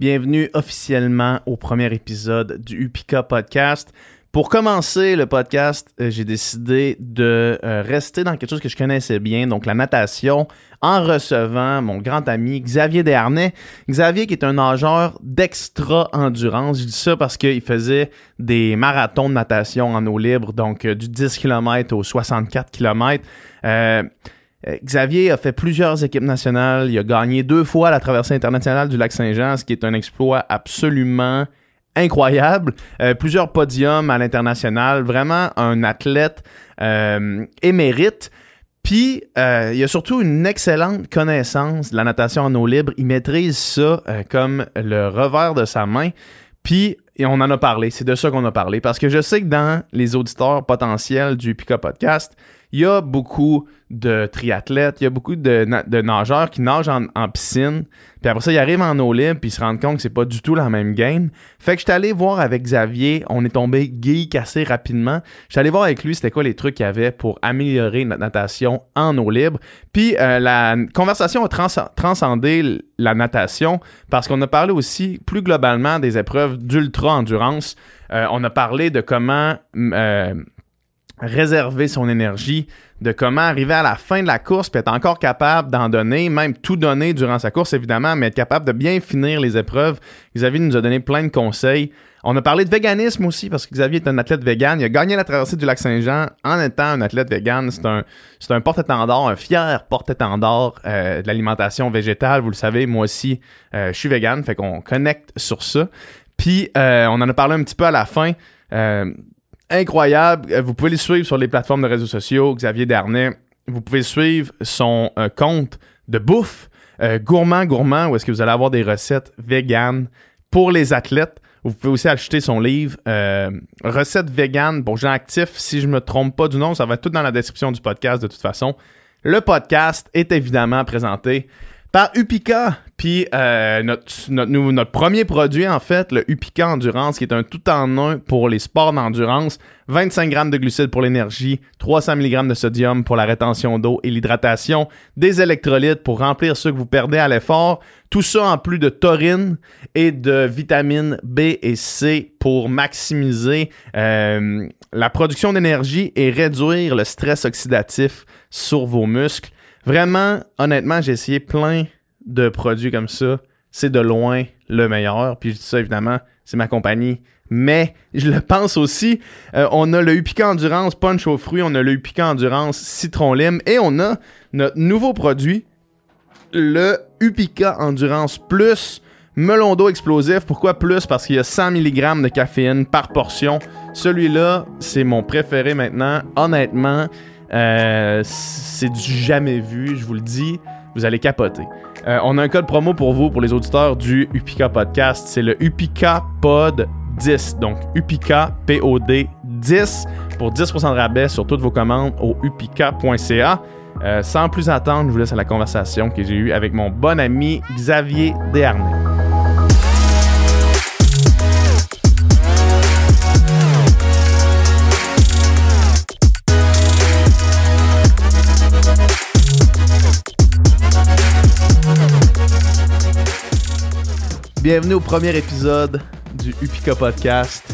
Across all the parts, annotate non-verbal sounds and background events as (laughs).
Bienvenue officiellement au premier épisode du Upika Podcast. Pour commencer le podcast, euh, j'ai décidé de euh, rester dans quelque chose que je connaissais bien, donc la natation, en recevant mon grand ami Xavier Desharnais. Xavier qui est un nageur d'extra endurance. Je dis ça parce qu'il faisait des marathons de natation en eau libre, donc euh, du 10 km au 64 km. Xavier a fait plusieurs équipes nationales. Il a gagné deux fois la traversée internationale du lac Saint-Jean, ce qui est un exploit absolument incroyable. Euh, plusieurs podiums à l'international. Vraiment un athlète euh, émérite. Puis, euh, il a surtout une excellente connaissance de la natation en eau libre. Il maîtrise ça comme le revers de sa main. Puis, et on en a parlé. C'est de ça qu'on a parlé. Parce que je sais que dans les auditeurs potentiels du Pika Podcast, il y a beaucoup de triathlètes, il y a beaucoup de, nageurs qui nagent en, piscine, puis après ça, ils arrivent en eau libre, puis ils se rendent compte que c'est pas du tout la même game. Fait que j'étais allé voir avec Xavier, on est tombé geek assez rapidement. J'étais allé voir avec lui c'était quoi les trucs qu'il y avait pour améliorer notre natation en eau libre. Puis euh, la conversation a transcendé la natation parce qu'on a parlé aussi plus globalement des épreuves d'ultra-endurance. Euh, on a parlé de comment euh, réserver son énergie, de comment arriver à la fin de la course, puis être encore capable d'en donner, même tout donner durant sa course, évidemment, mais être capable de bien finir les épreuves. Xavier nous a donné plein de conseils. On a parlé de véganisme aussi, parce que Xavier est un athlète vegan. Il a gagné la traversée du lac Saint-Jean en étant un athlète vegan. C'est un, c'est un porte-étendard, un fier porte-étendard euh, de l'alimentation végétale. Vous le savez, moi aussi, euh, je suis vegan, fait qu'on connecte sur ça. Puis, euh, on en a parlé un petit peu à la fin incroyable. Euh, vous pouvez le suivre sur les plateformes de réseaux sociaux, Xavier Darnay. Vous pouvez suivre son euh, compte de bouffe, euh, gourmand gourmand, où est-ce que vous allez avoir des recettes véganes pour les athlètes. Vous pouvez aussi acheter son livre Recettes véganes pour gens actifs. Si je me trompe pas du nom, ça va être tout dans la description du podcast de toute façon. Le podcast est évidemment présenté par Upika. Puis euh, notre, notre, premier produit, en fait, le Upika Endurance, qui est un tout-en-un pour les sports d'endurance. 25 grammes de glucides pour l'énergie, 300 mg de sodium pour la rétention d'eau et l'hydratation, des électrolytes pour remplir ce que vous perdez à l'effort. Tout ça en plus de taurine et de vitamines B et C pour maximiser euh, la production d'énergie et réduire le stress oxydatif sur vos muscles. Vraiment, honnêtement, j'ai essayé plein de produits comme ça. C'est de loin le meilleur. Puis je dis ça, évidemment, c'est ma compagnie. Mais je le pense aussi. Euh, on a le Upica Endurance Punch aux fruits, on a le Upica Endurance Citron Lime et on a notre nouveau produit, le Upica Endurance Plus melon d'eau explosif. Pourquoi plus? Parce qu'il y a 100 mg de caféine par portion. Celui-là, c'est mon préféré maintenant. Honnêtement, euh, c'est du jamais vu, je vous le dis. Vous allez capoter. Euh, on a un code promo pour vous, pour les auditeurs du Upika Podcast. C'est le Upika Pod 10. Donc, Upika POD 10 pour 10% de rabais sur toutes vos commandes au upika.ca. Euh, sans plus attendre, je vous laisse à la conversation que j'ai eue avec mon bon ami Xavier Desharnais. Bienvenue au premier épisode du Upika Podcast.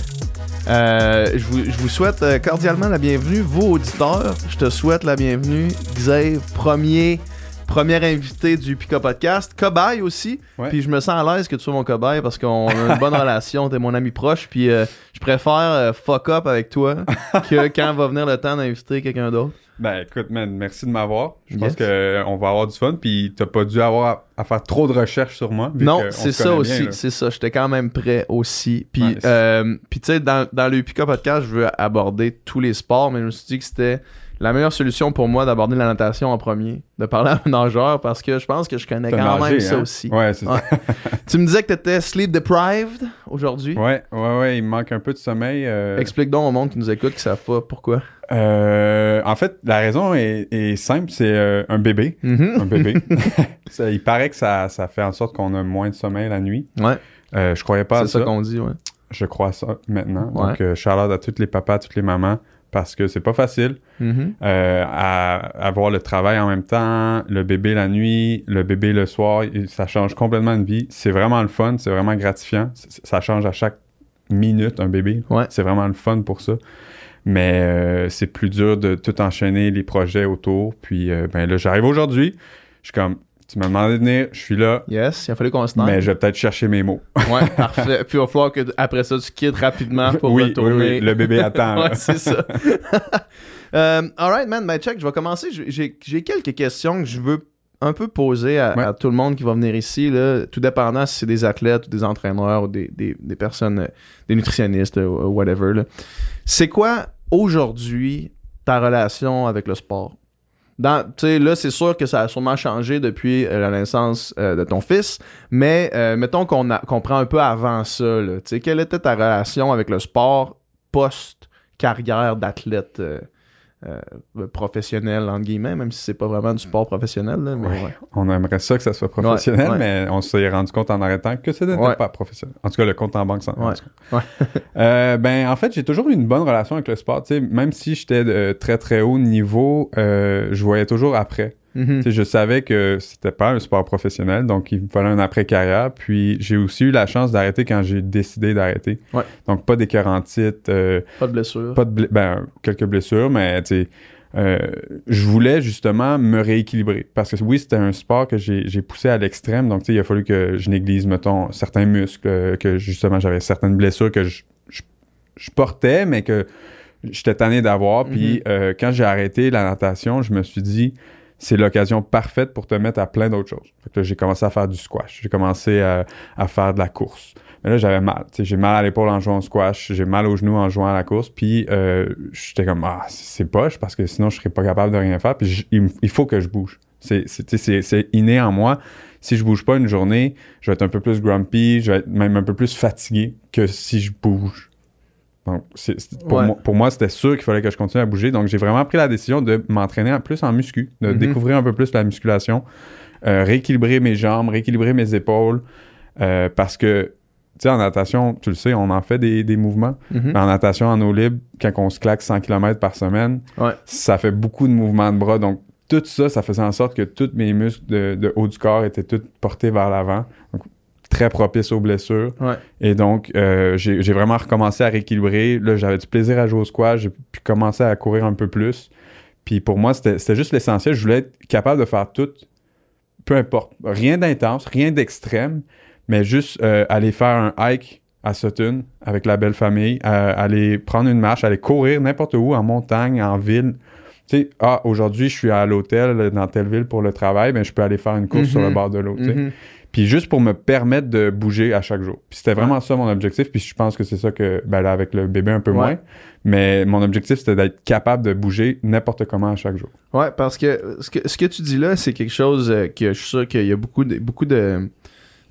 Euh, je, vous, souhaite euh, cordialement la bienvenue, vous auditeurs. Je te souhaite la bienvenue, Xavier, premier, premier invité du Upika Podcast. Cobaye aussi. Puis je me sens à l'aise que tu sois mon cobaye parce qu'on a une bonne (laughs) relation. T'es mon ami proche. Puis euh, je préfère fuck up avec toi (laughs) que quand va venir le temps d'inviter quelqu'un d'autre. Ben écoute, man, merci de m'avoir. Je pense qu'on euh, va avoir du fun, puis t'as pas dû avoir à, faire trop de recherches sur moi. Non, c'est ça aussi, c'est ça. J'étais quand même prêt aussi. Puis, euh, puis tu sais, dans, dans le Pika Podcast, je veux aborder tous les sports, mais je me suis dit que c'était la meilleure solution pour moi d'aborder la natation en premier, de parler à un nageur parce que je pense que je connais quand même ça hein? aussi. Ouais, c'est ça. (laughs) tu me disais que tu étais sleep deprived aujourd'hui? Ouais, ouais, ouais, il me manque un peu de sommeil. Euh. Explique donc au monde qui nous écoute qui savent pas pourquoi. Euh, en fait, la raison est, simple, c'est euh, un bébé. Mm-hmm. Un bébé. (laughs) (laughs) il paraît que ça, ça fait en sorte qu'on a moins de sommeil la nuit. Ouais. je croyais pas à ça. C'est ça qu'on dit, ouais. Je crois ça maintenant. Donc, Charlotte à tous les papas, toutes les mamans parce que c'est pas facile. Mhm. Euh, à avoir le travail en même temps, le bébé la nuit, le bébé le soir, ça change complètement de vie. C'est vraiment le fun, c'est vraiment gratifiant. Ça change à chaque minute un bébé. Ouais. C'est vraiment le fun pour ça. Mais euh, c'est plus dur de tout enchaîner les projets autour. Puis euh, ben là, j'arrive aujourd'hui. Je suis comme, tu m'as demandé de venir, je suis là, Yes, il a fallu qu'on se mais je vais peut-être chercher mes mots. Ouais, (laughs) parfait. Puis il va falloir que après ça, tu quittes rapidement pour oui, retourner. oui, le bébé attend. (laughs) ouais, c'est ça. (laughs) euh, alright, man, my check, je vais commencer. J'ai- quelques questions que je veux un peu poser à, Ouais. à tout le monde qui va venir ici, là, tout dépendant si c'est des athlètes ou des entraîneurs ou des, des- des personnes, des nutritionnistes ou whatever. C'est quoi aujourd'hui ta relation avec le sport? Là, c'est sûr que ça a sûrement changé depuis euh, la naissance euh, de ton fils, mais euh, mettons qu'on prend un peu avant ça. Quelle était ta relation avec le sport post-carrière d'athlète euh, euh, professionnel, entre guillemets, même si c'est pas vraiment du sport professionnel. Là, mais Ouais. ouais. On aimerait ça que ça soit professionnel, Ouais, mais on s'est rendu compte en arrêtant que ce n'était pas professionnel. En tout cas, le compte en banque, ça. en. (laughs) Euh, ben, en fait, j'ai toujours eu une bonne relation avec le sport. Même si j'étais de très très haut niveau, euh, je voyais toujours après. Mhm. Sais, je savais que c'était pas un sport professionnel, donc il me fallait un après-carrière. Puis j'ai aussi eu la chance d'arrêter quand j'ai décidé d'arrêter. Ouais. Donc pas d'écœurantite, euh, Pas de blessure. pas de ben, quelques blessures, mais euh, je voulais justement me rééquilibrer. Parce que oui, c'était un sport que j'ai j'ai poussé à l'extrême, donc il a fallu que je néglige, mettons, certains muscles, euh, que justement j'avais certaines blessures que je, je, je portais, mais que j'étais tanné d'avoir. Puis euh, quand j'ai arrêté la natation, je me suis dit, c'est l'occasion parfaite pour te mettre à plein d'autres choses. Fait que là, j'ai commencé à faire du squash. J'ai commencé à, à faire de la course. Mais là, j'avais mal. J'ai mal à l'épaule en jouant au squash. J'ai mal au genou en jouant à la course. Puis euh, j'étais comme, ah, c'est poche parce que sinon, je serais pas capable de rien faire. Puis il, faut que je bouge. C'est inné en moi. Si je bouge pas une journée, je vais être un peu plus grumpy, je vais être même un peu plus fatigué que si je bouge. Donc, pour, Ouais. moi, pour moi, c'était sûr qu'il fallait que je continue à bouger. Donc, j'ai vraiment pris la décision de m'entraîner en plus en muscu, de Mhm. découvrir un peu plus la musculation, euh, rééquilibrer mes jambes, rééquilibrer mes épaules. euh, parce que, tu sais, en natation, tu le sais, on en fait des, des mouvements. Mhm. Mais en natation, en eau libre, quand on se claque 100 km par semaine, Ouais. ça fait beaucoup de mouvements de bras. Donc, tout ça, ça faisait en sorte que tous mes muscles de, de haut du corps étaient tous portés vers l'avant. Donc, très propice aux blessures. Ouais. Et donc, euh, j'ai vraiment recommencé à rééquilibrer. Là, j'avais du plaisir à jouer au squash. J'ai pu commencer à courir un peu plus. Puis pour moi, c'était juste l'essentiel. Je voulais être capable de faire tout, peu importe. Rien d'intense, rien d'extrême, mais juste euh, aller faire un hike à Sutton avec la belle famille, euh, aller prendre une marche, aller courir n'importe où, en montagne, en ville. Tu sais, ah, aujourd'hui, je suis à l'hôtel dans telle ville pour le travail, mais je peux aller faire une course sur le bord de l'eau. sais. Puis juste pour me permettre de bouger à chaque jour. Puis c'était vraiment ça mon objectif. Puis je pense que c'est ça que, ben là, avec le bébé un peu Ouais. moins. Mais mon objectif, c'était d'être capable de bouger n'importe comment à chaque jour. Ouais, parce que ce que, ce que tu dis là, c'est quelque chose euh, que je suis sûr qu'il y a beaucoup de, beaucoup de,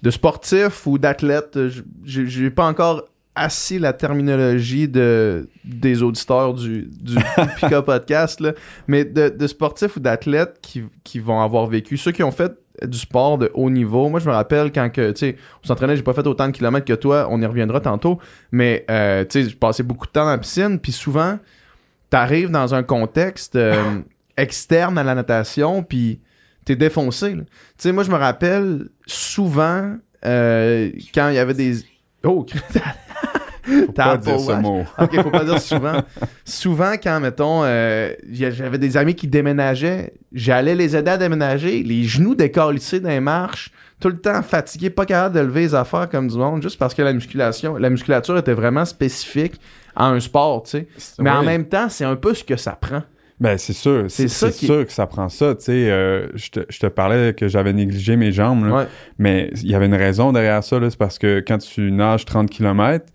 de sportifs ou d'athlètes. j- J'ai j'ai pas encore assis la terminologie de, des auditeurs du, du (laughs) Pika Podcast, là, mais de, de sportifs ou d'athlètes qui, qui vont avoir vécu, ceux qui ont fait du sport de haut niveau. Moi, je me rappelle quand que, tu sais, on s'entraînait, j'ai pas fait autant de kilomètres que toi, on y reviendra tantôt, mais, euh, tu sais, je passais beaucoup de temps dans la piscine, puis souvent, t'arrives dans un contexte euh, (coughs) externe à la natation, puis t'es défoncé. Tu sais, moi, je me rappelle souvent euh, quand il y avait des. Oh, Faut T'as pas dire ce mot. ok, faut pas dire souvent. Souvent, quand, mettons, euh, j'avais des amis qui déménageaient, j'allais les aider à déménager, les genoux décalissés dans les marches, tout le temps fatigué, pas capable de lever les affaires comme du monde, juste parce que la musculation, la musculature était vraiment spécifique à un sport, tu sais. Mais en même temps, c'est un peu ce que ça prend. Ben, c'est sûr. C'est qui- sûr que ça prend ça. Tu sais, euh, je te, je te parlais que j'avais négligé mes jambes. là. Ouais. Mais il y avait une raison derrière ça. C'est parce que quand tu nages 30 km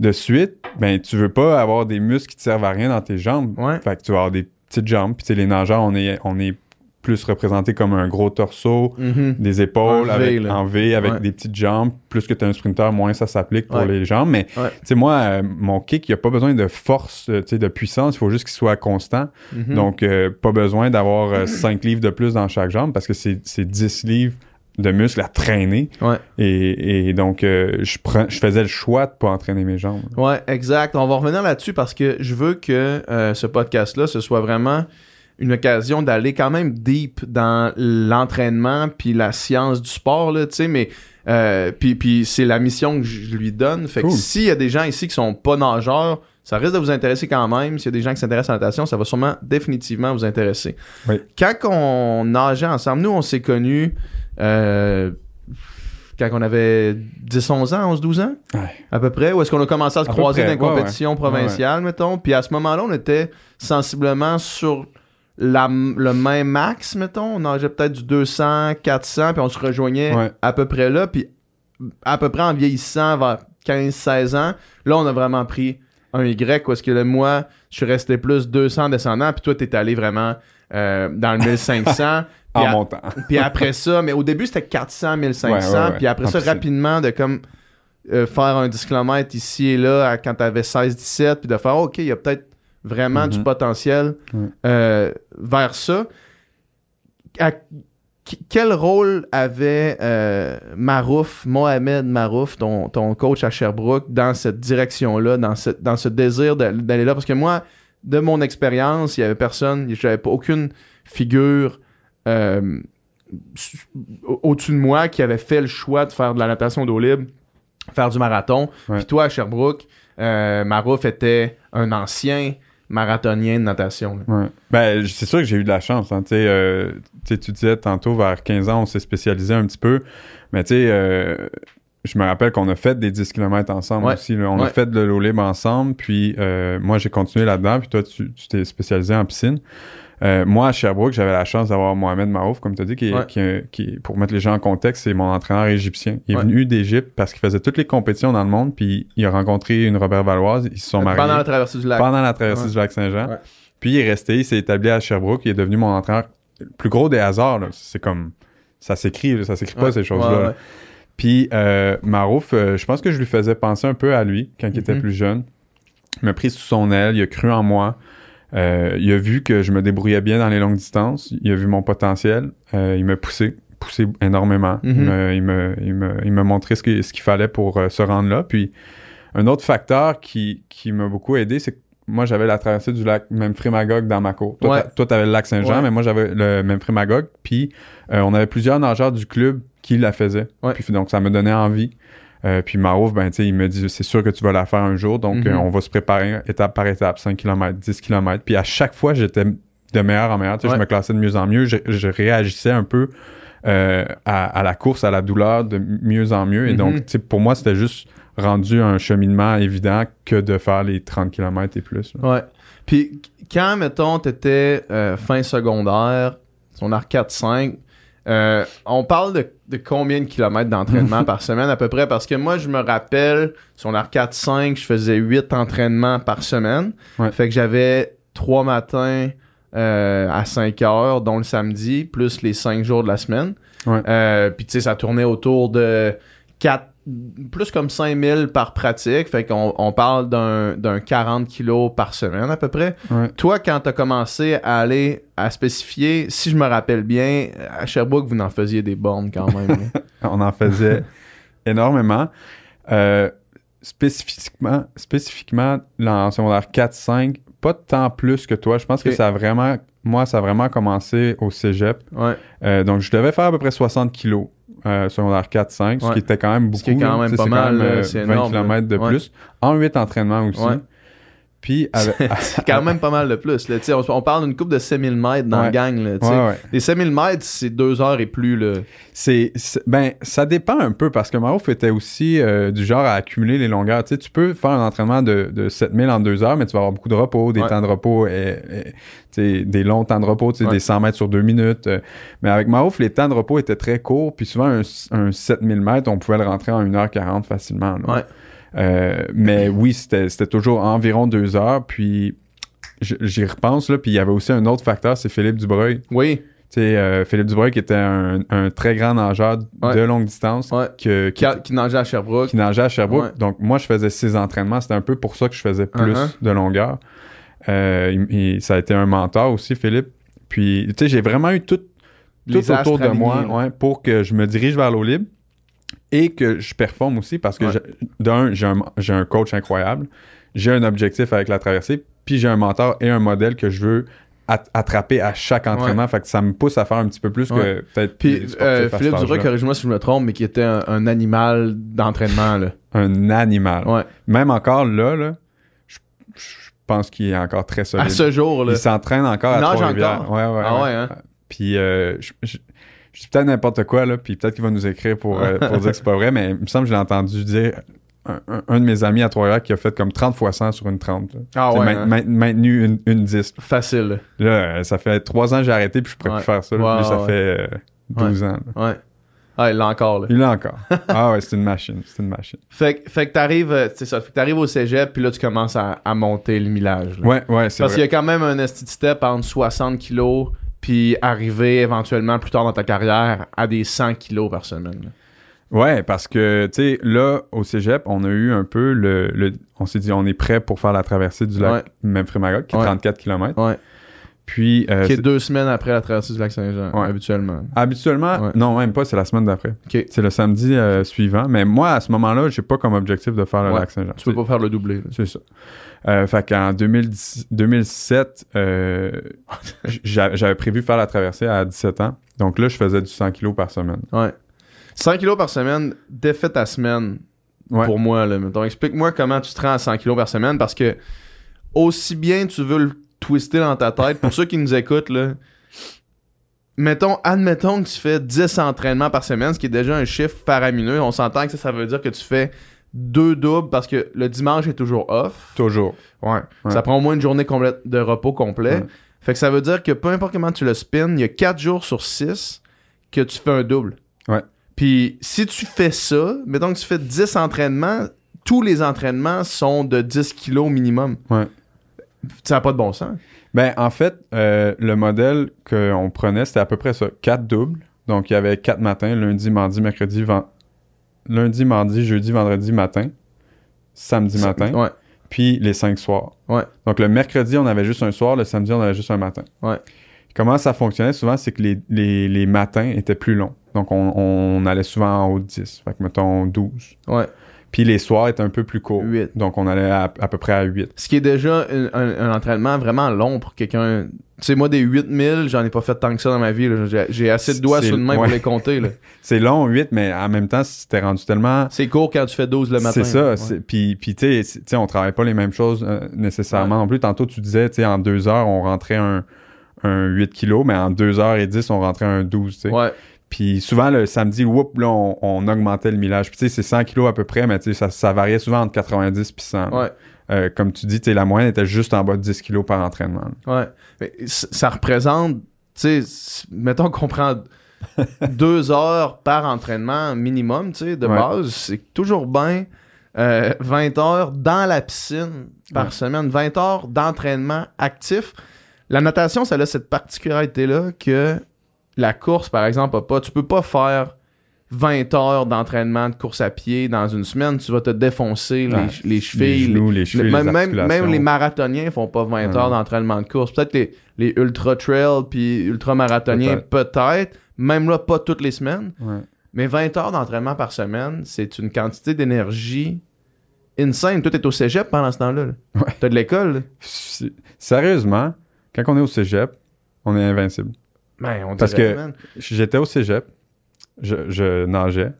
de suite, ben, tu veux pas avoir des muscles qui te servent à rien dans tes jambes. Ouais. Fait que tu vas avoir des petites jambes. Puis, les nageurs, on est, on est plus représentés comme un gros torseau, Mhm. des épaules V, avec, en V avec Ouais. des petites jambes. Plus que tu es un sprinter, moins ça s'applique pour Ouais. les jambes. Mais Ouais. tu sais, moi, euh, mon kick, il a pas besoin de force, euh, de puissance. Il faut juste qu'il soit constant. Mhm. Donc, euh, pas besoin d'avoir 5 livres de plus dans chaque jambe parce que c'est c'est 10 livres de muscles à traîner. Ouais. Et, et donc, euh, je, prends, je faisais le choix de pas entraîner mes jambes. Ouais, exact. On va revenir là-dessus parce que je veux que euh, ce podcast-là, ce soit vraiment une occasion d'aller quand même deep dans l'entraînement puis la science du sport, là, tu sais, mais euh, puis, puis c'est la mission que je lui donne. Fait Cool. que s'il y a des gens ici qui sont pas nageurs, ça risque de vous intéresser quand même. S'il y a des gens qui s'intéressent à la natation, ça va sûrement définitivement vous intéresser. Oui. Quand on nageait ensemble, nous, on s'est connus euh, quand on avait 10-11 ans, 11-12 ans, Ouais. à peu près. Ou est-ce qu'on a commencé à se À croiser près, dans les ouais, compétitions ouais. provinciales, mettons. Puis à ce moment-là, on était sensiblement sur la, le même max, mettons. On nageait peut-être du 200, 400, puis on se rejoignait à peu près là. Puis à peu près en vieillissant, vers 15-16 ans, là, on a vraiment pris un Y, où est-ce que là, moi, je suis resté plus 200 descendant, puis toi, t'es allé vraiment euh, dans le (laughs) 1500. En montant. (laughs) puis après ça, mais au début, c'était 400, 1500. Ouais, ouais, ouais. Puis après En ça, rapidement, de comme euh, faire un 10 km ici et là à- quand t'avais 16, 17, puis de faire, OK, il y a peut-être vraiment du Mhm. potentiel euh, vers ça. À- quel rôle avait euh, Marouf, Mohamed Marouf, ton, ton coach à Sherbrooke, dans cette direction-là, dans, cette- dans ce désir d'aller là? Parce que moi, de mon expérience, il y avait personne, j'avais pas aucune figure euh, su- au- au-dessus de moi qui avait fait le choix de faire de la natation d'eau libre, faire du marathon. Ouais. Puis toi, à Sherbrooke, euh, Marouf était un ancien marathonien de natation. Ouais. Ben, c'est sûr que j'ai eu de la chance. Hein, euh, tu sais, tu disais tantôt, vers 15 ans, on s'est spécialisé un petit peu. Mais tu sais, euh, je me rappelle qu'on a fait des 10 km ensemble Ouais. aussi. là. On Ouais. a fait de l'eau libre ensemble. Puis euh, moi, j'ai continué là-dedans. Puis toi, tu t'es spécialisé en piscine. Euh, moi, à Sherbrooke, j'avais la chance d'avoir Mohamed Marouf, comme tu as dit, qui Ouais. pour mettre les gens en contexte, c'est mon entraîneur égyptien. Il est Ouais. venu d'Égypte parce qu'il faisait toutes les compétitions dans le monde. Puis il a rencontré une Robert Valoise. Ils se sont mariés Pendant la traversée du lac. pendant la traversée Ouais. du lac Saint-Jean. Puis il est resté, il s'est établi à Sherbrooke, il est devenu mon entraîneur. Le plus gros des hasards, c'est comme ça s'écrit, ça s'écrit pas ces choses-là. Puis euh, Marouf, euh, je pense que je lui faisais penser un peu à lui quand il était Mhm. plus jeune. Il m'a pris sous son aile, il a cru en moi. Euh, il a vu que je me débrouillais bien dans les longues distances. Il a vu mon potentiel. Euh, il m'a poussé, poussé énormément. Il Mhm. m'a- Il m'a il m'a montré ce qu'il ce qu'il fallait pour euh, se rendre là. Puis un autre facteur qui, qui m'a beaucoup aidé, c'est que moi, j'avais la traversée du lac Memphremagog dans ma cour. Toi, Ouais. toi, t'avais le lac Saint-Jean, Ouais. mais moi, j'avais le Memphremagog. Puis euh, on avait plusieurs nageurs du club qui la faisaient. Ouais. Puis donc, ça me donnait envie. Euh, puis Marouf, ben, il me dit, c'est sûr que tu vas la faire un jour. Donc, Mhm. euh, on va se préparer étape par étape, 5 km, 10 km. Puis à chaque fois, j'étais de meilleur en meilleur. Ouais. Je me classais de mieux en mieux. Je, je réagissais un peu euh, à, à la course, à la douleur de mieux en mieux. Et Mhm. donc, sais, pour moi, c'était juste rendu un cheminement évident que de faire les 30 km et plus. là. Ouais. Puis quand, mettons, t'étais fin secondaire, son arc 4-5, euh, on parle de, de combien de kilomètres d'entraînement (laughs) par semaine à peu près? Parce que moi, je me rappelle, son arc 4-5, je faisais 8 entraînements par semaine. Ouais. Fait que j'avais 3 matins euh, à 5 heures, dont le samedi, plus les 5 jours de la semaine. Ouais. Euh, Puis tu sais, ça tournait autour de 4, plus comme 5000 par pratique. Fait qu'on on parle d'un d'un 40 kilos par semaine à peu près. Ouais. Toi, quand t'as commencé à aller à spécifier, si je me rappelle bien, à Sherbrooke, vous en faisiez des bornes quand même. là. (laughs) On en faisait énormément. Euh, spécifiquement, spécifiquement, là, en secondaire 4-5, pas tant plus que toi. Je pense que ça a vraiment, moi, ça a vraiment commencé au cégep. ouais. Euh, donc, je devais faire à peu près 60 kilos euh, secondaire 4-5, ce Ouais. qui était quand même beaucoup. Ce qui est quand même pas mal, même, euh, c'est 20 énorme, km de. Ouais. plus. En 8 entraînements aussi. Ouais. Puis, (laughs) avec, C'est quand même pas mal de plus. Là. On, on parle d'une coupe de 7000 mètres dans Ouais. la gang. Là, tu sais. Ouais, ouais. Les 7000 mètres, c'est deux heures et plus. Là. C'est, ben, ça dépend un peu parce que Marouf était aussi euh, du genre à accumuler les longueurs. Tu sais, tu peux faire un entraînement de, de 7000 en deux heures, mais tu vas avoir beaucoup de repos, des temps de repos, et, et, tu sais, des longs temps de repos, des 100 mètres sur deux minutes. euh. mais avec Marouf, les temps de repos étaient très courts, puis souvent un, un 7000 mètres, on pouvait le rentrer en 1h40 facilement. là. Euh, mais oui, c'était, toujours environ deux heures, puis j'y repense, là, puis il y avait aussi un autre facteur, c'est Philippe Dubreuil. Oui. Tu sais, euh, Philippe Dubreuil qui était un, un très grand nageur Ouais. de longue distance Ouais. que- Qui, nageait à Sherbrooke. qui nageait à Sherbrooke. Ouais. Donc, moi, je faisais six entraînements. C'était un peu pour ça que je faisais plus Uh-huh. de longueur. Euh, ça a été un mentor aussi, Philippe. Puis, tu sais, j'ai vraiment eu tout. Les tout autour de moi pour que je me dirige vers l'eau libre et que je performe aussi parce que Ouais. d'un, j'ai un, un coach incroyable, j'ai un objectif avec la traversée, puis j'ai un mentor et un modèle que je veux at- attraper à chaque entraînement. Fait que ça me pousse à faire un petit peu plus que peut-être Puis euh, Philippe Duroy, corrige-moi si je me trompe, mais qui était un, un animal d'entraînement. là. Un animal. Ouais. Même encore là, là je, je pense qu'il est encore très solide. À ce jour, là. Il s'entraîne encore à Trois-Rivières. encore? Ouais, ouais, Ah ouais, hein? Puis euh, je, je, je dis peut-être n'importe quoi, là, puis peut-être qu'il va nous écrire pour, euh, pour dire que c'est pas vrai, mais il me semble que j'ai entendu dire un, un- un de mes amis à Trois-Rivières qui a fait comme 30 fois 100 sur une 30. là. Ah ouais. hein? main- maintenu une, une 10. Facile. Là, euh, ça fait 3 ans que j'ai arrêté, puis je pourrais Ouais. plus faire ça. là. Lui, ça ouais. fait euh, 12 ans. là. Ouais. Ah, il l'a encore, là. Il l'a encore. (laughs) ah ouais, c'est une machine. C'est une machine. Fait, que- fait que t'arrives, euh, c'est ça, fait que t'arrives au cégep, puis là, tu commences à, à monter le millage. là. Ouais, ouais, c'est Parce qu'il y a quand même un esti step entre 60 kilos, puis arriver éventuellement plus tard dans ta carrière à des 100 kilos par semaine. là. Ouais, parce que, tu sais, là, au cégep, on a eu un peu le. le- on s'est dit, on est prêt pour faire la traversée du lac Ouais. Qui est Ouais. 34 km. Ouais. Puis, euh, Qui est c'est- deux semaines après la traversée du lac Saint-Jean, Ouais. habituellement. habituellement, Ouais. non, même pas, c'est la semaine d'après. C'est le samedi euh, suivant. Mais moi, à ce moment-là, j'ai pas comme objectif de faire le Ouais. lac Saint-Jean. Tu peux pas faire le doublé. C'est ça. Euh, fait qu'en 2010 2007, euh, (laughs) j'a- j'avais prévu faire la traversée à 17 ans. Donc là, je faisais du 100 kg par semaine. Ouais. 100 kilos par semaine, défait ta semaine Ouais. pour moi. Là. Mettons, explique-moi comment tu te rends à 100 kilos par semaine parce que aussi bien tu veux le twister dans ta tête, pour ceux qui nous écoutent, là, mettons, admettons que tu fais 10 entraînements par semaine, ce qui est déjà un chiffre faramineux. On s'entend que ça, ça veut dire que tu fais deux doubles parce que le dimanche est toujours off. Toujours. Ouais. Ouais. Ça prend au moins une journée complète de repos complet. Ouais. Fait que ça veut dire que peu importe comment tu le spins, il y a 4 jours sur 6 que tu fais un double. Ouais. Puis si tu fais ça, mettons que tu fais 10 entraînements, tous les entraînements sont de 10 kilos minimum. Ouais. Ça n'a pas de bon sens. Ben, en fait, euh, le modèle qu'on prenait, c'était à peu près ça. Quatre doubles. Donc, il y avait quatre matins, lundi, mardi, mercredi, ven- lundi, mardi, jeudi, vendredi matin, samedi matin, Ouais. puis les cinq soirs. Ouais. Donc, le mercredi, on avait juste un soir, le samedi, on avait juste un matin. Ouais. Comment ça fonctionnait souvent, c'est que les, les, les matins étaient plus longs. Donc, on, on allait souvent en haut de 10. Fait que, mettons, 12. Ouais. Puis les soirs étaient un peu plus courts. Donc, on allait à, à peu près à 8. Ce qui est déjà un, un- un entraînement vraiment long pour quelqu'un. Tu sais, moi, des 8000, j'en ai pas fait tant que ça dans ma vie. J'ai- assez de doigts sur le main ouais. pour les compter. (laughs) C'est long, 8, mais en même temps, c'était rendu tellement... C'est court quand tu fais 12 le matin. C'est ça. Ouais. Puis, puis tu sais, on travaille pas les mêmes choses euh, nécessairement non plus. Tantôt, tu disais, tu sais, en deux heures, on rentrait un, un 8 kilos, mais en deux heures et 10, on rentrait un 12, tu sais. Ouais. Puis souvent, le samedi, whoop, là, on, on augmentait le millage. Puis tu sais, c'est 100 kilos à peu près, mais tu sais, ça, ça variait souvent entre 90 puis 100. là. Ouais. Euh, comme tu dis, tu sais, la moyenne était juste en bas de 10 kilos par entraînement. là. Ouais. Mais ça représente, tu sais, mettons qu'on prend (laughs) deux heures par entraînement minimum, tu sais, de Ouais. base, c'est toujours bien euh, 20 heures dans la piscine par Ouais. semaine, 20 heures d'entraînement actif. La natation, ça a cette particularité-là que la course, par exemple, a pas. Tu peux pas faire 20 heures d'entraînement de course à pied dans une semaine, tu vas te défoncer les, Ouais. les chevilles, les genoux, les le- chevilles, même, les même, les marathoniens font pas 20 Ouais. heures d'entraînement de course. Peut-être les, les ultra trail puis ultra marathoniens, peut-être. Même là, pas toutes les semaines. Ouais. Mais 20 heures d'entraînement par semaine, c'est une quantité d'énergie insane. Toi, t'es au cégep pendant ce temps-là. T'as de l'école. Sérieusement, quand on est au cégep, on est invincible. Ben, on Parce que- man. J'étais au cégep, je, je nageais,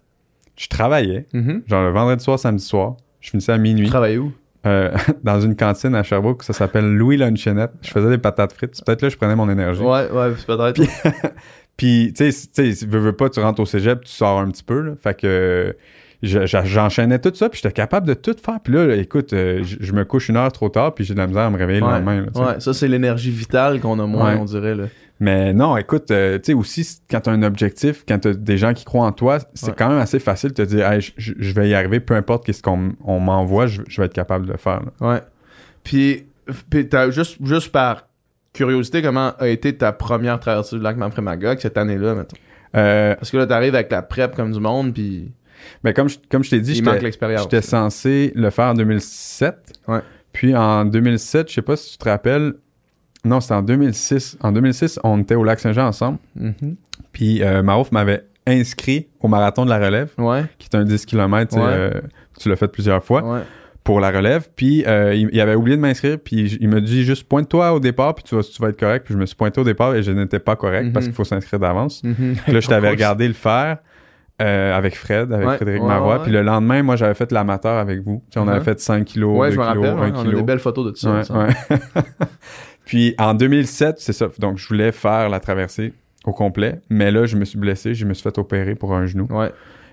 je travaillais, Mhm. genre le vendredi soir, samedi soir, je finissais à Tu minuit travailles où? euh, (laughs) dans une cantine à Sherbrooke, ça s'appelle Louis Lunchenette. Je faisais des patates frites. C'est Peut-être là que je prenais mon énergie. Ouais, ouais, c'est peut-être. Puis- (laughs) Puis, tu sais, tu veux, veux pas, tu rentres au cégep, tu sors un petit peu, là. Fait que je- j'enchaînais tout ça, puis j'étais capable de tout faire. Puis là, là, écoute, euh, je je me couche une heure trop tard, puis j'ai de la misère à me réveiller le lendemain. là, tu ouais, ça, c'est l'énergie vitale qu'on a moins, Ouais. on dirait. Là. Mais non, écoute, euh, tu sais, aussi, quand tu as un objectif, quand tu as des gens qui croient en toi, c'est Ouais. quand même assez facile de te dire, hey, je- vais y arriver, peu importe qu'est-ce qu'on on m'envoie, je, vais être capable de le faire. là. Ouais. Puis, puis t'as juste, juste par curiosité, comment a été ta première traversée du lac Mamfremagog cette année-là, mettons? Euh, Parce que là, t'arrives avec la prep comme du monde, puis ben, comme je, comme je t'ai dit, j'étais censé le faire en 2007. Ouais. Puis en 2007, je sais pas si tu te rappelles, Non, c'était en 2006. En 2006, on était au lac Saint-Jean ensemble. Mhm. Puis euh, Marouf m'avait inscrit au marathon de la relève, Ouais. qui est un 10 km. Ouais. tu l'as fait plusieurs fois. Ouais. pour la relève. Puis euh, il, il avait oublié de m'inscrire. Puis il me dit juste pointe-toi au départ, puis tu vas, tu vas être correct. Puis je me suis pointé au départ et je n'étais pas correct parce qu'il faut s'inscrire d'avance. Puis là, (laughs) je t'avais regardé le faire euh, avec Fred, avec Ouais, Frédéric ouais, Marois. ouais. Puis le lendemain, moi, j'avais fait l'amateur avec vous. Tu sais, on avait fait 5 kilos, Ouais, 2 je me kilos, rappelle. 1 ouais, on a kilo. des belles photos de ça. (laughs) Ouais, ouais. Puis en 2007, c'est ça. Donc, je voulais faire la traversée au complet. Mais là, je me suis blessé. Je me suis fait opérer pour un genou. Ouais.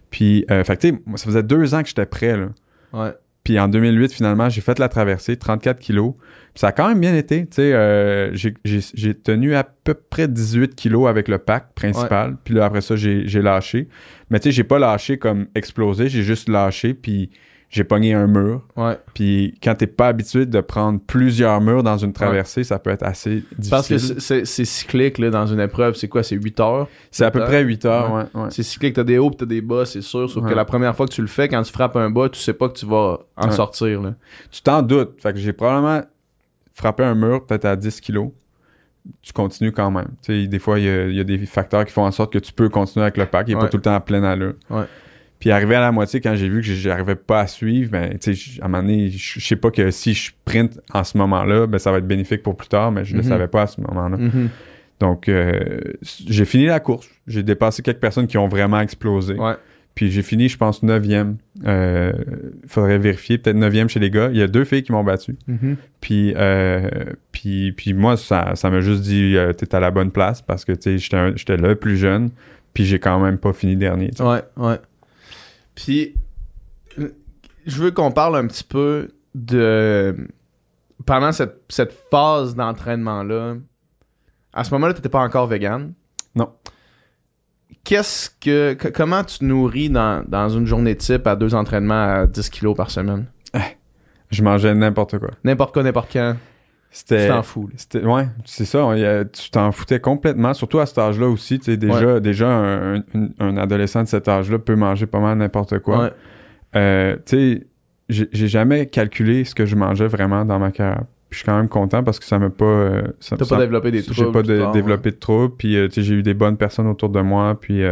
Puis, euh, fait tu sais, ça faisait deux ans que j'étais prêt, là. Ouais. Puis en 2008, finalement, j'ai fait la traversée, 34 kilos. Puis ça a quand même bien été. Tu sais, euh, j'ai- tenu à peu près 18 kilos avec le pack principal. Puis là, après ça, j'ai j'ai lâché. Mais tu sais, j'ai pas lâché comme explosé. J'ai juste lâché, puis j'ai pogné un mur. Ouais. Puis quand t'es pas habitué de prendre plusieurs murs dans une traversée, ça peut être assez difficile. Parce que c'est- cyclique là, dans une épreuve. C'est quoi? C'est 8 heures? c'est à peu près 8 heures, Ouais. C'est cyclique. T'as des hauts t'as des bas, c'est sûr. Sauf que la première fois que tu le fais, quand tu frappes un bas, tu sais pas que tu vas en sortir. Là. Tu t'en doutes. Fait que j'ai probablement frappé un mur peut-être à 10 kilos. Tu continues quand même. Des fois, il y, a- il y a des facteurs qui font en sorte que tu peux continuer avec le pack. Il n'est Ouais. pas tout le temps à pleine allure. Ouais. Puis arrivé à la moitié, quand j'ai vu que j'arrivais pas à suivre, ben, tu sais, à un moment donné, je sais pas que si je sprint en ce moment-là, ben, ça va être bénéfique pour plus tard, mais je ne Mhm. le savais pas à ce moment-là. Mhm. Donc, euh, j'ai fini la course. J'ai dépassé quelques personnes qui ont vraiment explosé. Ouais. Puis j'ai fini, je pense, 9e. Euh, faudrait vérifier, peut-être 9e chez les gars. Il y a deux filles qui m'ont battu. Mhm. Puis, euh, puis, puis moi, ça, ça m'a juste dit, euh, t'es à la bonne place parce que, tu sais, j'étais le plus jeune, puis j'ai quand même pas fini dernier. tu sais. Ouais, ouais. Puis, je veux qu'on parle un petit peu de. Pendant cette, cette phase d'entraînement-là, à ce moment-là, tu n'étais pas encore vegan. Non. Qu'est-ce que. comment tu te nourris dans, dans une journée type à deux entraînements à 10 kilos par semaine? Je mangeais n'importe quoi. N'importe quoi, n'importe quand. Tu C'était. t'en fous. C'était, ouais, c'est ça. on y a- tu t'en foutais complètement, surtout à cet âge-là aussi. Tu sais, déjà, déjà un, un- un adolescent de cet âge-là peut manger pas mal n'importe quoi. Ouais. Euh, tu sais, j'ai j'ai jamais calculé ce que je mangeais vraiment dans ma carrière. Puis je suis quand même content parce que ça m'a pas. euh, ça- T'as ça- pas développé des J'ai troubles. pas plus de- tard, développé de troubles. Puis euh, tu sais, j'ai eu des bonnes personnes autour de moi. Puis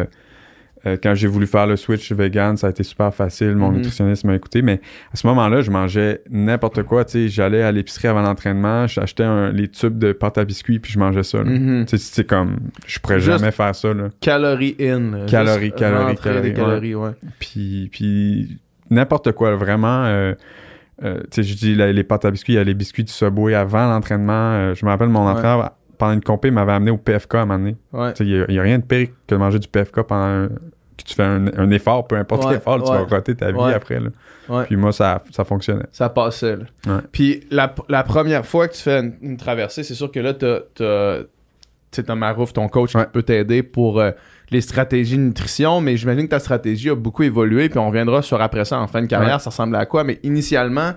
euh, quand j'ai voulu faire le switch vegan, ça a été super facile. Mon Mhm. nutritionniste m'a écouté. Mais à ce moment-là, je mangeais n'importe quoi. Tu sais, j'allais à l'épicerie avant l'entraînement, j'achetais les tubes de pâte à biscuits puis je mangeais ça. sais, c'est comme, je pourrais Juste- jamais faire ça. Là. Calories in. Calories, Juste calories, calories, des calories, ouais. Puis, puis n'importe quoi, vraiment. euh, euh, tu sais, je dis les pâtes à biscuits, il y a les biscuits du Subway avant l'entraînement. euh, je me rappelle, mon Ouais. entraîneur, pendant une compé, m'avait amené au PFK à un moment donné. Ouais. Tu sais, Il n'y a, rien de pire que de manger du PFK pendant tu fais un, un effort, peu importe Ouais, l'effort, tu vas roter ta vie Ouais. après. Là. Puis moi, ça, ça fonctionnait. Ça passait, là. Puis la, la première fois que tu fais une, une traversée, c'est sûr que là, tu sais, t'as Marouf, ton coach, qui peut t'aider pour euh, les stratégies de nutrition, mais j'imagine que ta stratégie a beaucoup évolué, puis on reviendra sur après ça en fin de carrière, ça ressemble à quoi, mais initialement,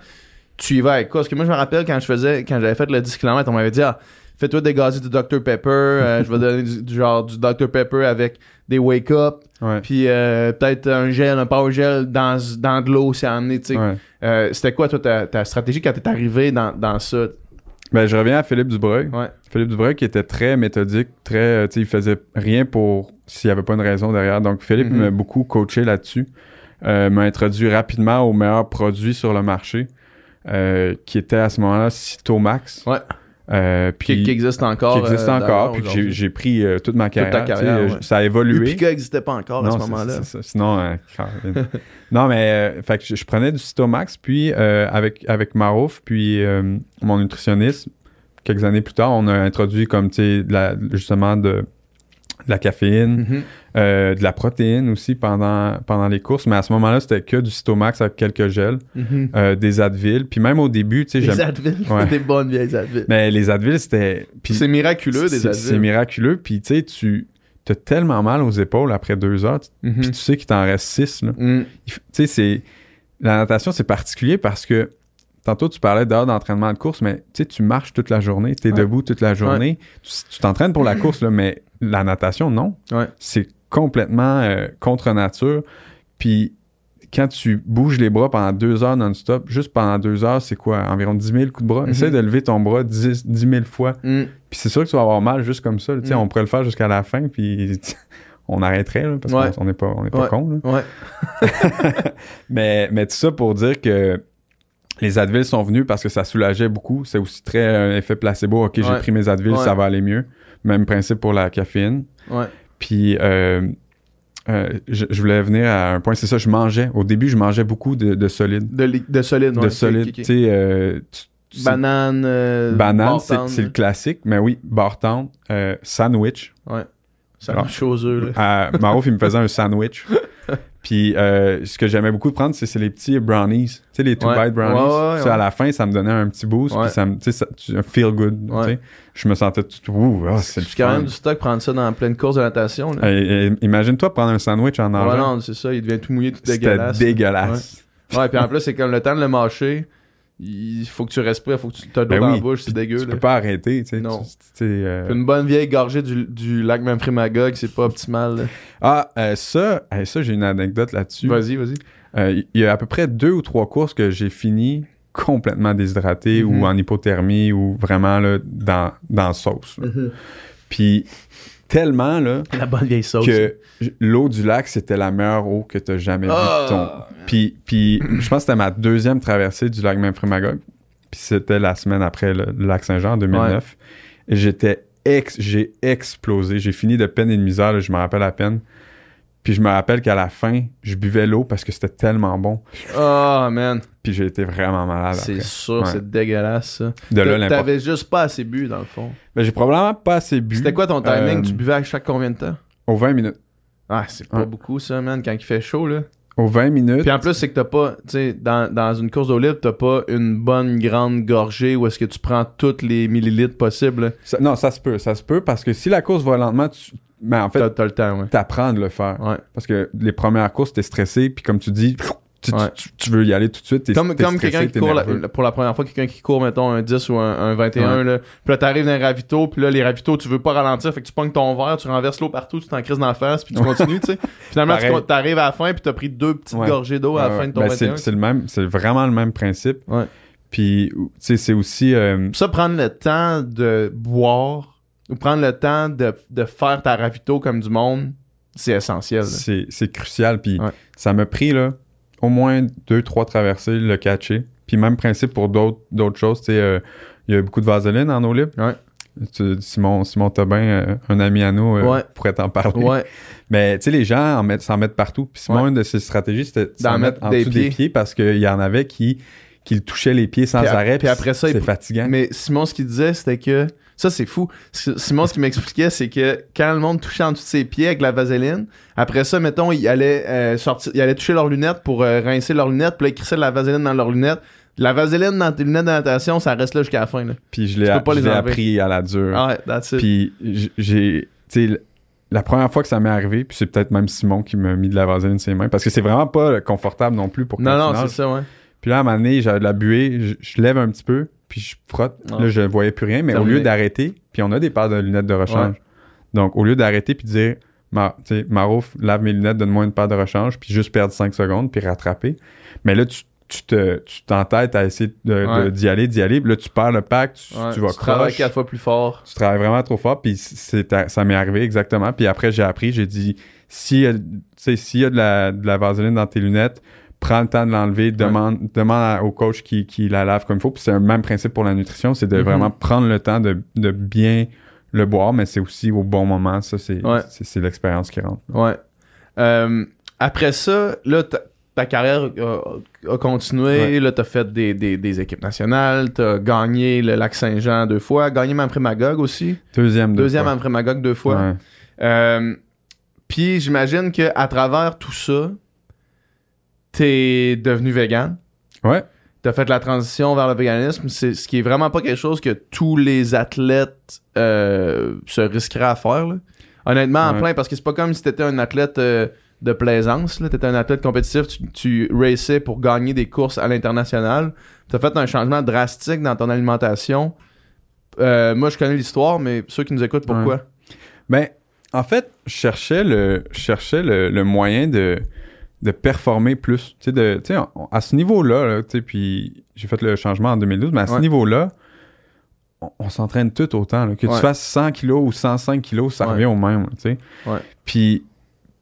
tu y vas avec quoi? Parce que moi, je me rappelle quand je faisais, quand j'avais fait le 10 km, on m'avait dit, ah, fais-toi dégazer du Dr Pepper, euh, (laughs) je vais donner du, du genre du Dr Pepper avec des wake-up, Ouais. puis euh, peut-être un gel, un power gel dans, dans de l'eau, c'est tu sais. Ouais. Euh, c'était quoi, toi, ta, ta stratégie quand t'es arrivé dans, dans ça? Ben, je reviens à Philippe Dubreuil. Ouais. Philippe Dubreuil qui était très méthodique, très, tu sais, il faisait rien pour s'il n'y avait pas une raison derrière. Donc, Philippe Mhm. m'a beaucoup coaché là-dessus. Euh, m'a introduit rapidement au meilleur produit sur le marché, euh, qui était à ce moment-là Cytomax. Ouais. Euh, Qui, puis, qui existe encore. qui existe euh, encore, puis que j'ai, pris euh, toute ma carrière. ta tu sais, carrière, ouais. Ça a évolué. Upica n'existait pas encore à ce moment-là. Sinon, non, mais fait que je, je prenais du Cytomax, puis avec, avec Marouf, puis mon nutritionniste, quelques années plus tard, on a introduit comme, tu sais, justement de, de la caféine, Mhm. euh, de la protéine aussi pendant, pendant les courses, mais à ce moment-là, c'était que du Cytomax avec quelques gels, Mhm. euh, des Advil, puis même au début, tu sais, Des j'aime... Advil, Ouais. (laughs) des bonnes vieilles Advil. Mais les Advil, c'était... C'est miraculeux, des c'est- C'est Advil. miraculeux, puis tu sais, tu... T'as tellement mal aux épaules après deux heures, Mhm. puis tu sais qu'il t'en reste six, là. Tu sais, c'est. La natation, c'est particulier parce que tantôt, tu parlais d'heures d'entraînement de course, mais tu sais, tu marches toute la journée, tu es Ouais. debout toute la journée. Tu tu t'entraînes pour la course, là, mais la natation, non. Ouais. C'est complètement euh, contre nature. Puis quand tu bouges les bras pendant deux heures non-stop, juste pendant deux heures, c'est quoi? Environ 10 000 coups de bras? Mhm. Essaye de lever ton bras 10, 10 000 fois. Mm. Puis c'est sûr que tu vas avoir mal juste comme ça. Mm. On pourrait le faire jusqu'à la fin, puis (laughs) on arrêterait, là, parce Ouais. qu'on n'est pas, on est pas Ouais. con. là. Ouais. (laughs) (laughs) Mais, mais tout ça pour dire que les Advil sont venus parce que ça soulageait beaucoup. C'est aussi très un effet placebo. OK, j'ai pris mes Advil, ça va aller mieux. Même principe pour la caféine. Ouais. Puis euh, euh, je, je voulais venir à un point, c'est ça, je mangeais. Au début, je mangeais beaucoup de, de solide. De, de solide. ouais, de ok, solide. ok, ok. Tu sais, euh, tu- Banane. banane, c'est le classique. Mais oui, bar tendre, euh, sandwich. Ouais. Eux, là. À Marouf, il me faisait un sandwich. (laughs) Puis euh, ce que j'aimais beaucoup prendre, c'est les petits brownies. Tu sais, les two Ouais. bite brownies. Ouais, ouais, Ça, ouais. À la fin, ça me donnait un petit boost. Ouais. Puis ça me, tu sais, un feel good. tu Ouais. sais. Je me sentais tout. Ouh, ah, c'est quand fun. même du stock prendre ça dans pleine course de natation. Euh, Imagine-toi prendre un sandwich en Ouais, nageant. non, c'est ça, il devient tout mouillé, tout C'était dégueulasse. dégueulasse. Ouais, puis en plus, c'est comme le temps de le mâcher, il faut que tu respires, il faut que tu de l'eau Ben dans oui, la bouche, c'est dégueu. Tu là. peux pas arrêter. Tu sais, Non. Tu- euh, Une bonne vieille gorgée du, du lac Memphremagog, c'est pas optimal. là. Ah, euh, ça, euh, ça j'ai une anecdote là-dessus. Vas-y, vas-y. Il y a à peu près deux ou trois courses que j'ai fini complètement déshydraté Mhm. ou en hypothermie ou vraiment là, dans, dans sauce. là. Puis tellement là, La bonne vieille sauce. que l'eau du lac, c'était la meilleure eau que tu as jamais vue Ah! ton. Puis, puis je pense que c'était ma deuxième traversée du lac Memphremagog. Puis c'était la semaine après le, le lac Saint-Jean en 2009. Et j'étais ex, j'ai explosé. J'ai fini de peine et de misère, là, je me rappelle à peine. Puis je me rappelle qu'à la fin, je buvais l'eau parce que c'était tellement bon. Oh, man. Puis j'ai été vraiment malade C'est sûr, Ouais. c'est dégueulasse, ça. De là. T'avais juste pas assez bu, dans le fond. Ben, j'ai probablement pas assez bu. C'était quoi ton timing? Euh, Tu buvais à chaque combien de temps? Aux 20 minutes. Ah, c'est pas beaucoup, ça, man, quand il fait chaud, là. Aux 20 minutes. Puis en plus, c'est que t'as pas, tu sais, dans, dans une course d'eau libre, t'as pas une bonne grande gorgée où est-ce que tu prends tous les millilitres possibles. ça- non, ça se peut. Ça se peut parce que si la course va lentement, tu... ben, en fait, T'as t'as le temps, ouais. t'apprends de le faire. Ouais. Parce que les premières courses, t'es stressé, puis comme tu dis, tu, Ouais. tu- tu veux y aller tout de suite. T'es, Comme, t'es comme stressé, quelqu'un qui court la- pour la première fois, quelqu'un qui court, mettons, un 10 ou un, un 21, là. Puis là, t'arrives dans un ravito, puis là, les ravitaux, tu veux pas ralentir, fait que tu pognes ton verre, tu renverses l'eau partout, tu t'en crises dans la face, puis tu continues, tu sais. (laughs) Finalement, Pareil. t'arrives à la fin, puis t'as pris deux petites Ouais. gorgées d'eau à la Ouais, fin de ton ben, 21. c'est, c'est le même, c'est vraiment le même principe. Ouais. Puis, tu sais, c'est aussi. euh, Ça, prendre le temps de boire ou prendre le temps de, de faire ta ravito comme du monde, c'est essentiel. c'est, crucial. Puis, Ouais. ça m'a pris, là, au moins deux, trois traversées, le catcher. Puis, même principe pour d'autres, choses. Euh, il y a beaucoup de vaseline en eau libre. Ouais. Tu- Simon, Simon Tobin, euh, un ami à nous, euh, Ouais. pourrait t'en parler. Ouais. (laughs) Mais tu sais, les gens s'en mettent partout. Puis Simon, Ouais. une de ses stratégies, c'était de D'en s'en mettre en des dessous des pieds. pieds parce qu'il y en avait qui, qui le touchaient les pieds sans Puis arrêt. puis après ça, c'est fatigant. Mais Simon, ce qu'il disait, c'était que. Ça, c'est fou. Simon, ce qu'il m'expliquait, c'est que quand le monde touchait en dessous de ses pieds avec la vaseline, après ça, mettons, il allait, euh, sortir, il allait toucher leurs lunettes pour euh, rincer leurs lunettes, puis là, il crissait de la vaseline dans leurs lunettes. La vaseline dans tes lunettes de natation, ça reste là jusqu'à la fin. Là. Puis je l'ai, je appris à la dure. Ah ouais, that's it. Puis j'ai, tu sais, la première fois que ça m'est arrivé, puis c'est peut-être même Simon qui m'a mis de la vaseline sur ses mains, parce que c'est vraiment pas confortable non plus pour non, non, c'est ça, ouais. Puis là, à un moment donné, j'avais de la buée, je, je lève un petit peu, puis je frotte. Ah. Là, je voyais plus rien, mais au lieu d'arrêter, puis on a des paires de lunettes de rechange. Donc, au lieu d'arrêter puis de dire, Ma, tu sais, Marouf, lave mes lunettes, donne-moi une paire de rechange, puis juste perdre 5 secondes, puis rattraper. Mais là, tu, tu te, tu t'entêtes à essayer de, de- Ouais. d'y aller, d'y aller. Puis là, tu perds le pack, tu, Ouais, tu vas travailles croche. quatre fois plus fort. Tu travailles vraiment trop fort, puis c'est, ça m'est arrivé exactement. Puis après, j'ai appris, j'ai dit, s'il y a, tu s'il y a de la, de la vaseline dans tes lunettes, prends le temps de l'enlever, demande, demande au coach qui, qui la lave comme il faut. Puis c'est le même principe pour la nutrition, c'est de Mhm. vraiment prendre le temps de, de bien le boire, mais c'est aussi au bon moment. Ça, c'est, Ouais. l'expérience qui rentre. Ouais. Euh, après ça, là, ta, ta carrière a, a continué. Ouais. Là, t'as fait des, des, des équipes nationales. T'as gagné le lac Saint-Jean deux fois. Gagné Manfred Magog aussi. Deuxième, deux Deuxième. Manfred Magog deux fois. Ouais. Euh, Puis j'imagine que à travers tout ça, t'es devenu vegan. Ouais. T'as fait la transition vers le véganisme. C'est ce qui est vraiment pas quelque chose que tous les athlètes euh, se risqueraient à faire. là. Honnêtement, en plein, parce que c'est pas comme si t'étais un athlète euh, de plaisance. T'étais un athlète compétitif, tu, tu pour gagner des courses à l'international. T'as fait un changement drastique dans ton alimentation. Euh, moi, je connais l'histoire, mais ceux qui nous écoutent, pourquoi? Ben, en fait, je cherchais le, cherchais le, le moyen de, de performer plus. Tu sais, de, tu sais, on- à ce niveau-là, là, tu sais, puis j'ai fait le changement en 2012, mais à ce niveau-là, on, on s'entraîne tout autant. là. Que Ouais. tu fasses 100 kilos ou 105 kilos, ça Ouais. revient au même, tu sais. Puis,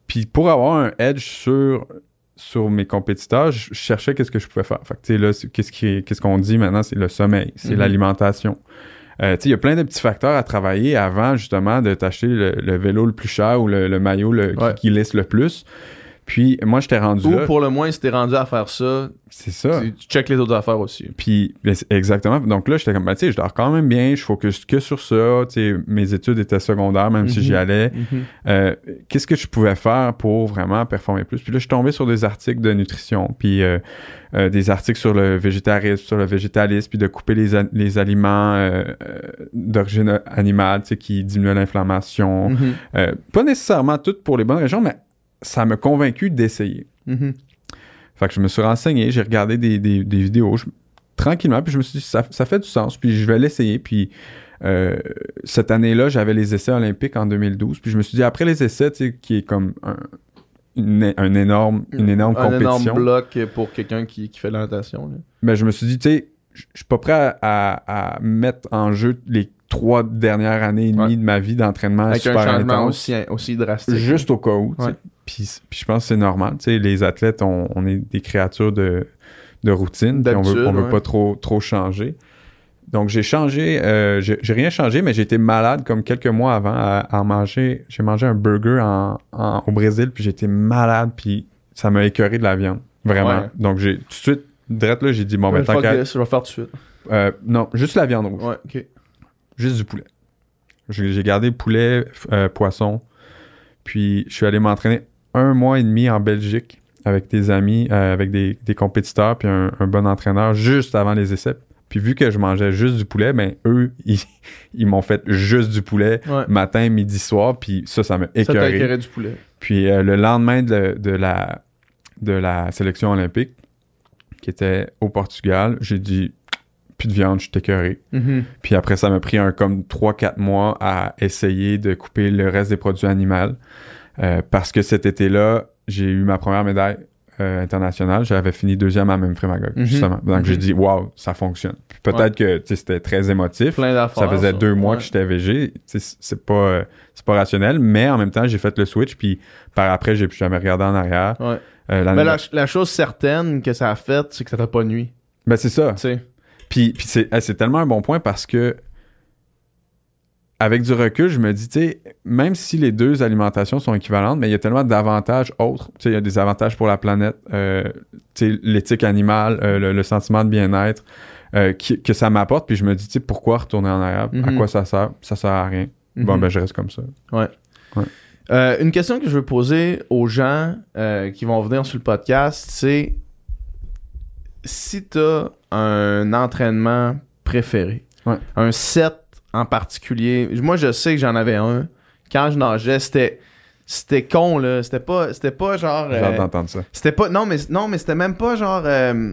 puis pour avoir un edge sur, sur mes compétiteurs, je cherchais qu'est-ce que je pouvais faire. Fait que, tu sais, là, qu'est-ce qui- qu'est-ce qu'on dit maintenant, c'est le sommeil, c'est Mhm. l'alimentation. Euh, il y a plein de petits facteurs à travailler avant, justement, de t'acheter le, le vélo le plus cher ou le, le maillot le- qui- qui, lisse le plus. Puis, moi, j'étais rendu Ou là. pour le moins, si t'es rendu à faire ça, C'est ça. tu, checkes les autres affaires aussi. Puis, ben, exactement. Donc là, j'étais comme, ben, tu sais, je dors quand même bien, je focus que sur ça. Tu sais, mes études étaient secondaires, même si Mhm. j'y allais. Euh, Qu'est-ce que je pouvais faire pour vraiment performer plus? Puis là, je suis tombé sur des articles de nutrition, puis euh, euh, des articles sur le végétarisme, sur le végétalisme, puis de couper les, les aliments euh, euh, d'origine animale, tu sais, qui diminuent l'inflammation. Mhm. Euh, pas nécessairement toutes pour les bonnes raisons, mais ça m'a convaincu d'essayer. Mhm. Fait que je me suis renseigné, j'ai regardé des, des- des vidéos je- tranquillement, puis je me suis dit, ça, ça fait du sens, puis je vais l'essayer. Puis euh, cette année-là, j'avais les essais olympiques en 2012, puis je me suis dit, après les essais, tu sais, qui est comme un, une, un énorme, une énorme Un énorme compétition, bloc pour quelqu'un qui, qui fait de la natation. là. ben, je me suis dit, tu sais, je suis pas prêt à, à- à mettre en jeu les trois dernières années et demie Ouais. de ma vie d'entraînement Avec un super changement intense. aussi, aussi drastique. Juste au cas où. tu sais. Ouais. Puis, puis je pense que c'est normal. tu sais, les athlètes, on, on est des créatures de, de routine. on veut, on veut ouais. pas trop, trop changer. Donc j'ai changé, euh, j'ai rien changé, mais j'ai été malade comme quelques mois avant à, manger. J'ai mangé un burger en, en- au Brésil, puis j'étais malade, puis ça m'a écœuré de la viande. Vraiment. Ouais. Donc j'ai tout de suite, direct là, j'ai dit, bon, Ouais, ben tant fuck qu'à- je vais faire tout de suite. euh, non, juste la viande rouge. Ouais, ok. Juste du poulet. J'ai gardé poulet, euh, poisson. Puis je suis allé m'entraîner un mois et demi en Belgique avec des amis, euh, avec des, des compétiteurs, puis un, un bon entraîneur juste avant les essais. Puis vu que je mangeais juste du poulet, ben eux, (laughs) ils, ils m'ont fait juste du poulet Ouais. matin, midi, soir. Puis ça, ça m'a Ça écœuré. écœuré du poulet. Puis euh, le lendemain de, de la, de la sélection olympique, qui était au Portugal, j'ai dit plus de viande, je suis écœuré. Mhm. Puis après, ça m'a pris un comme 3-4 mois à essayer de couper le reste des produits animaux. Euh, parce que cet été-là, j'ai eu ma première médaille euh, internationale. J'avais fini deuxième à même Magog, Mhm. justement. Donc Mhm. j'ai dit, waouh, ça fonctionne. Puis peut-être que c'était très émotif. Plein d'affaires. Ça faisait deux mois Ouais. que j'étais VG. C'est pas, euh, c'est pas rationnel, mais en même temps, j'ai fait le switch. Puis par après, j'ai plus jamais regardé en arrière. Ouais. Mais la, la chose certaine que ça a fait, c'est que ça t'a pas nuit. Ben, c'est ça. Tu sais. Puis, puis c'est, c'est tellement un bon point parce que, avec du recul, je me dis, tu sais, même si les deux alimentations sont équivalentes, mais il y a tellement d'avantages autres. Tu sais, il y a des avantages pour la planète, euh, tu sais, l'éthique animale, euh, le, le sentiment de bien-être euh, que ça m'apporte. Puis je me dis, tu sais, pourquoi retourner en arrière? À Mhm. quoi ça sert? Ça sert à rien. Bon, Mhm. ben, je reste comme ça. Euh, une question que je veux poser aux gens qui vont venir sur le podcast, c'est si tu as un entraînement préféré, Ouais. un set en particulier. Moi, je sais que j'en avais un. Quand je nageais, c'était c'était con là, c'était pas c'était pas genre J'ai euh, hâte d'entendre ça. c'était pas non mais non mais c'était même pas genre euh,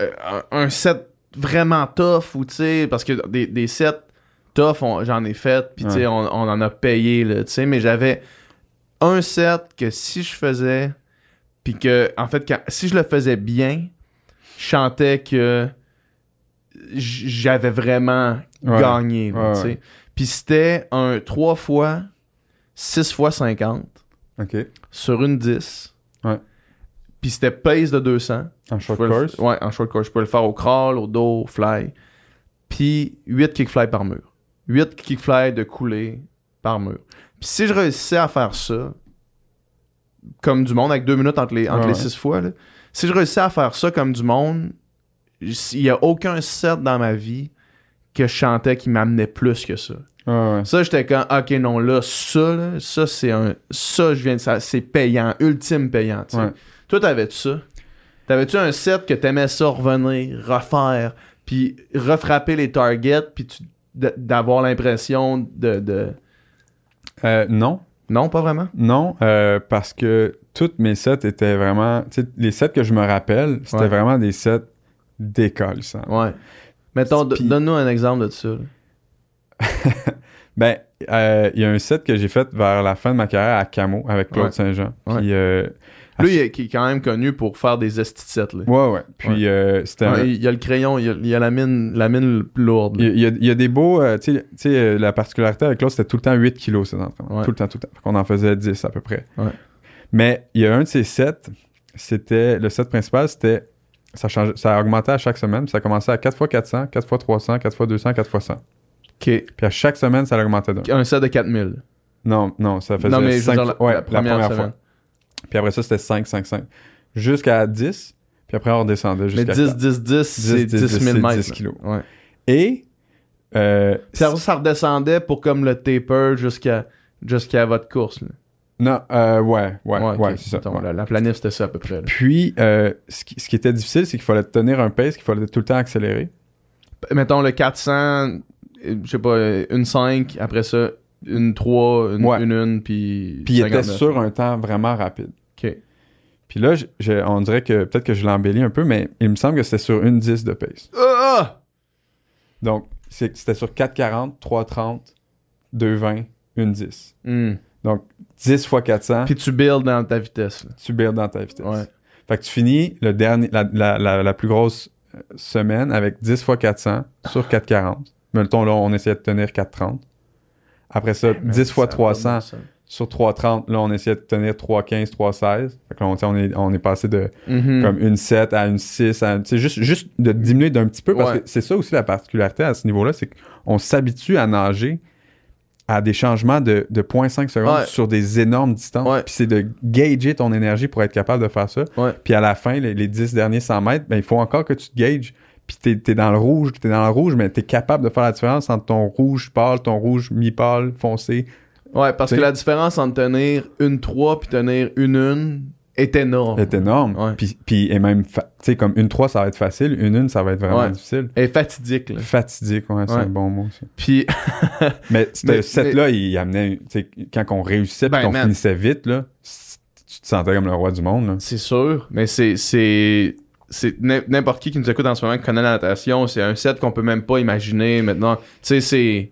euh, un, un set vraiment tough ou tu sais parce que des, des sets tough j'en ai fait puis tu sais Ouais. on, on en a payé là tu sais mais j'avais un set que si je faisais puis que en fait quand- si je le faisais bien je chantais que j'avais vraiment Ouais. gagné là, Ouais, puis c'était un 3 fois 6 fois 50 OK. sur une 10 Ouais. puis c'était pace de 200 En short peux le- course? ouais, en short course. Je peux le faire au crawl, au dos, au fly. Puis 8 kickfly par mur. 8 kickfly de coulée par mur. Puis si je réussissais à faire ça, comme du monde, avec deux minutes entre les, entre Ouais, les ouais. six fois, là, si je réussissais à faire ça comme du monde, il n'y a aucun set dans ma vie que je chantais qui m'amenait plus que ça. Ouais. Ça, j'étais quand, ok, non, là, ça, là, ça, c'est un. Ça, je viens de ça, c'est payant, ultime payant, tu sais. Ouais. Toi, t'avais-tu ça? T'avais-tu un set que t'aimais ça revenir, refaire, puis refrapper les targets, puis tu- d'avoir l'impression de, de- Euh, non. Non, pas vraiment? Non, euh, parce que toutes mes sets étaient vraiment. Les sets que je me rappelle, c'était Ouais. vraiment des sets décollissants. Ouais. Mettons, Puis- donne-nous un exemple de ça. (laughs) Ben, euh, il y a un set que j'ai fait vers la fin de ma carrière à Camo avec Claude Ouais. Saint-Jean. Ouais. Puis euh, Lui, il est, qui est quand même connu pour faire des esticettes. Là. Ouais, ouais. Puis euh, c'était. un- il y a le crayon, il y a, il y a la mine, la mine lourde. Il y, a, il y a des beaux. tu sais- la particularité avec l'autre, c'était tout le temps 8 kilos, ces entraînements. Tout le temps, tout le temps. Qu'on en faisait 10 à peu près. Mais il y a un de ces sets, c'était. Le set principal, c'était. Ça, changeait, ça augmentait à chaque semaine. puis Ça commençait à 4 x 400, 4 x 300, 4 x 200, 4 x 100. OK. Puis à chaque semaine, ça augmentait d'un. Un set de 4000. Non, non, ça faisait non, mais je veux 5 dire, la, ouais, la première, fois. Puis après ça, c'était 5, 5, 5. Jusqu'à 10. Puis après, on redescendait Mais jusqu'à 10, 4. 10, 10, c'est 10, 10 000 c'est mètres. 10 là. kilos. Ouais. Et. euh, Ça, ça redescendait pour comme le taper jusqu'à jusqu'à votre course. Là. Non, euh, ouais, ouais, c'est ça. Ouais. La, la planif, c'était ça à peu près. là. Puis, euh, ce, qui, ce qui était difficile, c'est qu'il fallait tenir un pace, qu'il fallait tout le temps accélérer. Mettons le 400, euh, je sais pas, euh, une 5, après ça, une 3, une Ouais. 1, une, puis. Puis il était 59. sur un temps vraiment rapide. Ok. Puis là, je- je- on dirait que peut-être que je l'embellis un peu, mais il me semble que c'était sur une 10 de pace. Ah! Donc, c'était sur 4,40, 3,30, 2,20, une 10. Hmm. Donc, 10 fois 400, Puis tu builds dans ta vitesse. là. tu builds dans ta vitesse. Ouais. Fait que tu finis le dernier, la, la, la, la plus grosse euh, semaine avec 10 fois 400 sur 4,40. Mettons là, on essayait de tenir 4,30. Après ça, 10 fois Ça a pas de 300 bon sens. sur 3,30. Là, on essayait de tenir 3,15, 3,16. Fait que là, on, on est, on est passé de Mhm. comme une 7 à une 6. à- juste, juste de diminuer d'un petit peu parce Ouais. que c'est ça aussi la particularité à ce niveau-là, c'est qu'on s'habitue à nager à des changements de, de 0.5 secondes Ouais. sur des énormes distances. Ouais. Puis c'est de gager ton énergie pour être capable de faire ça. Ouais. Puis à la fin, les, les 10 derniers 100 mètres, ben, il faut encore que tu te gages. Puis t'es, t'es dans le rouge, t'es dans le rouge, mais t'es capable de faire la différence entre ton rouge pâle, ton rouge mi-pâle, foncé. Ouais, parce T'sais- que la différence entre tenir une 3 puis tenir une 1 est énorme. est énorme. Ouais. Puis, puis et même, tu sais, comme une 3, ça va être facile, une 1, ça va être vraiment Ouais. difficile. Est fatidique. Là. Fatidique, ouais, c'est un bon mot aussi. Puis, (laughs) Mais ce set-là, il amenait, tu sais, quand on réussissait Ben, qu'on finissait vite, là, tu te sentais comme le roi du monde, là. c'est sûr, mais c'est. c'est... C'est n'im- n'importe qui qui nous écoute en ce moment qui connaît la natation, c'est un set qu'on peut même pas imaginer maintenant. Tu sais, c'est.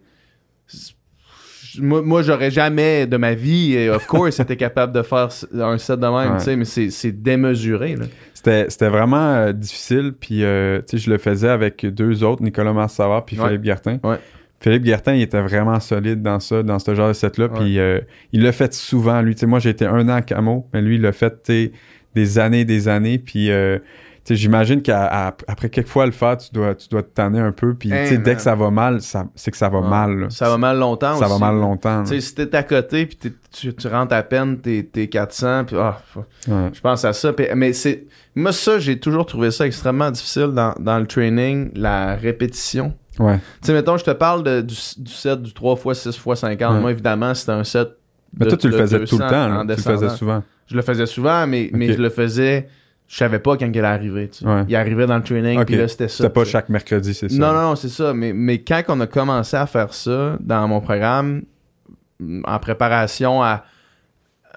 Moi, moi j'aurais jamais de ma vie, of course, (laughs) été capable de faire un set de même, Ouais. tu sais, mais c'est démesuré. C'était, vraiment euh, difficile, puis euh, tu sais, je le faisais avec deux autres, Nicolas Massavard puis Ouais. Philippe Guertin. Ouais. Philippe Guertin, il était vraiment solide dans ça, dans ce genre de set-là, puis euh, il l'a fait souvent, lui. Tu sais, moi, j'ai été un an à Camo, mais lui, il l'a fait, des années des années, puis... j'imagine qu'après quelques fois le faire, tu dois, tu dois te tanner un peu. Puis, Hey, dès que ça va mal, ça, c'est que ça va Ouais. mal. là. Ça va mal longtemps Ça va mal longtemps. Tu sais, si t'es à côté, puis tu, tu rentres à peine, t'es t'es 400, puis ah. Ouais. je pense à ça. Mais c'est. Moi, ça, j'ai toujours trouvé ça extrêmement difficile dans, dans le training, la répétition. Ouais. Tu sais, mettons, je te parle de- du, du set du 3 x 6 x 50. Ouais. Moi, évidemment, c'était un set. Mais toi, tu le faisais tout le 200 temps. là. Tu le faisais souvent. Je le faisais souvent, mais, mais je le faisais. Je savais pas quand il arriver. tu sais. Ouais. Il arrivait dans le training, Ok. puis là, c'était ça. C'était pas sais. chaque mercredi, c'est ça. Non, non, non, c'est ça. Mais, mais quand on a commencé à faire ça dans mon programme, mm, en préparation à,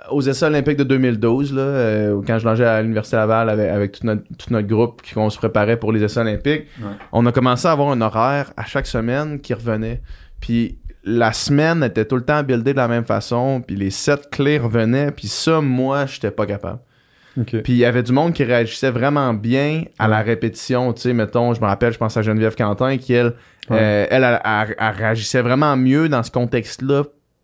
aux essais olympiques de 2012, là, euh, quand je nageais à l'Université Laval avec, avec tout, notre, tout notre groupe, qui on se préparait pour les essais olympiques, Ouais. on a commencé à avoir un horaire à chaque semaine qui revenait. Puis la semaine était tout le temps buildée de la même façon, puis les sept clés revenaient, puis ça, moi, j'étais pas capable. Ok. Puis il y avait du monde qui réagissait vraiment bien à la répétition. Tu sais, mettons, je me rappelle, je pense à Geneviève Quentin, qui, elle, Ouais. euh, elle, elle, elle- elle réagissait vraiment mieux dans ce contexte-là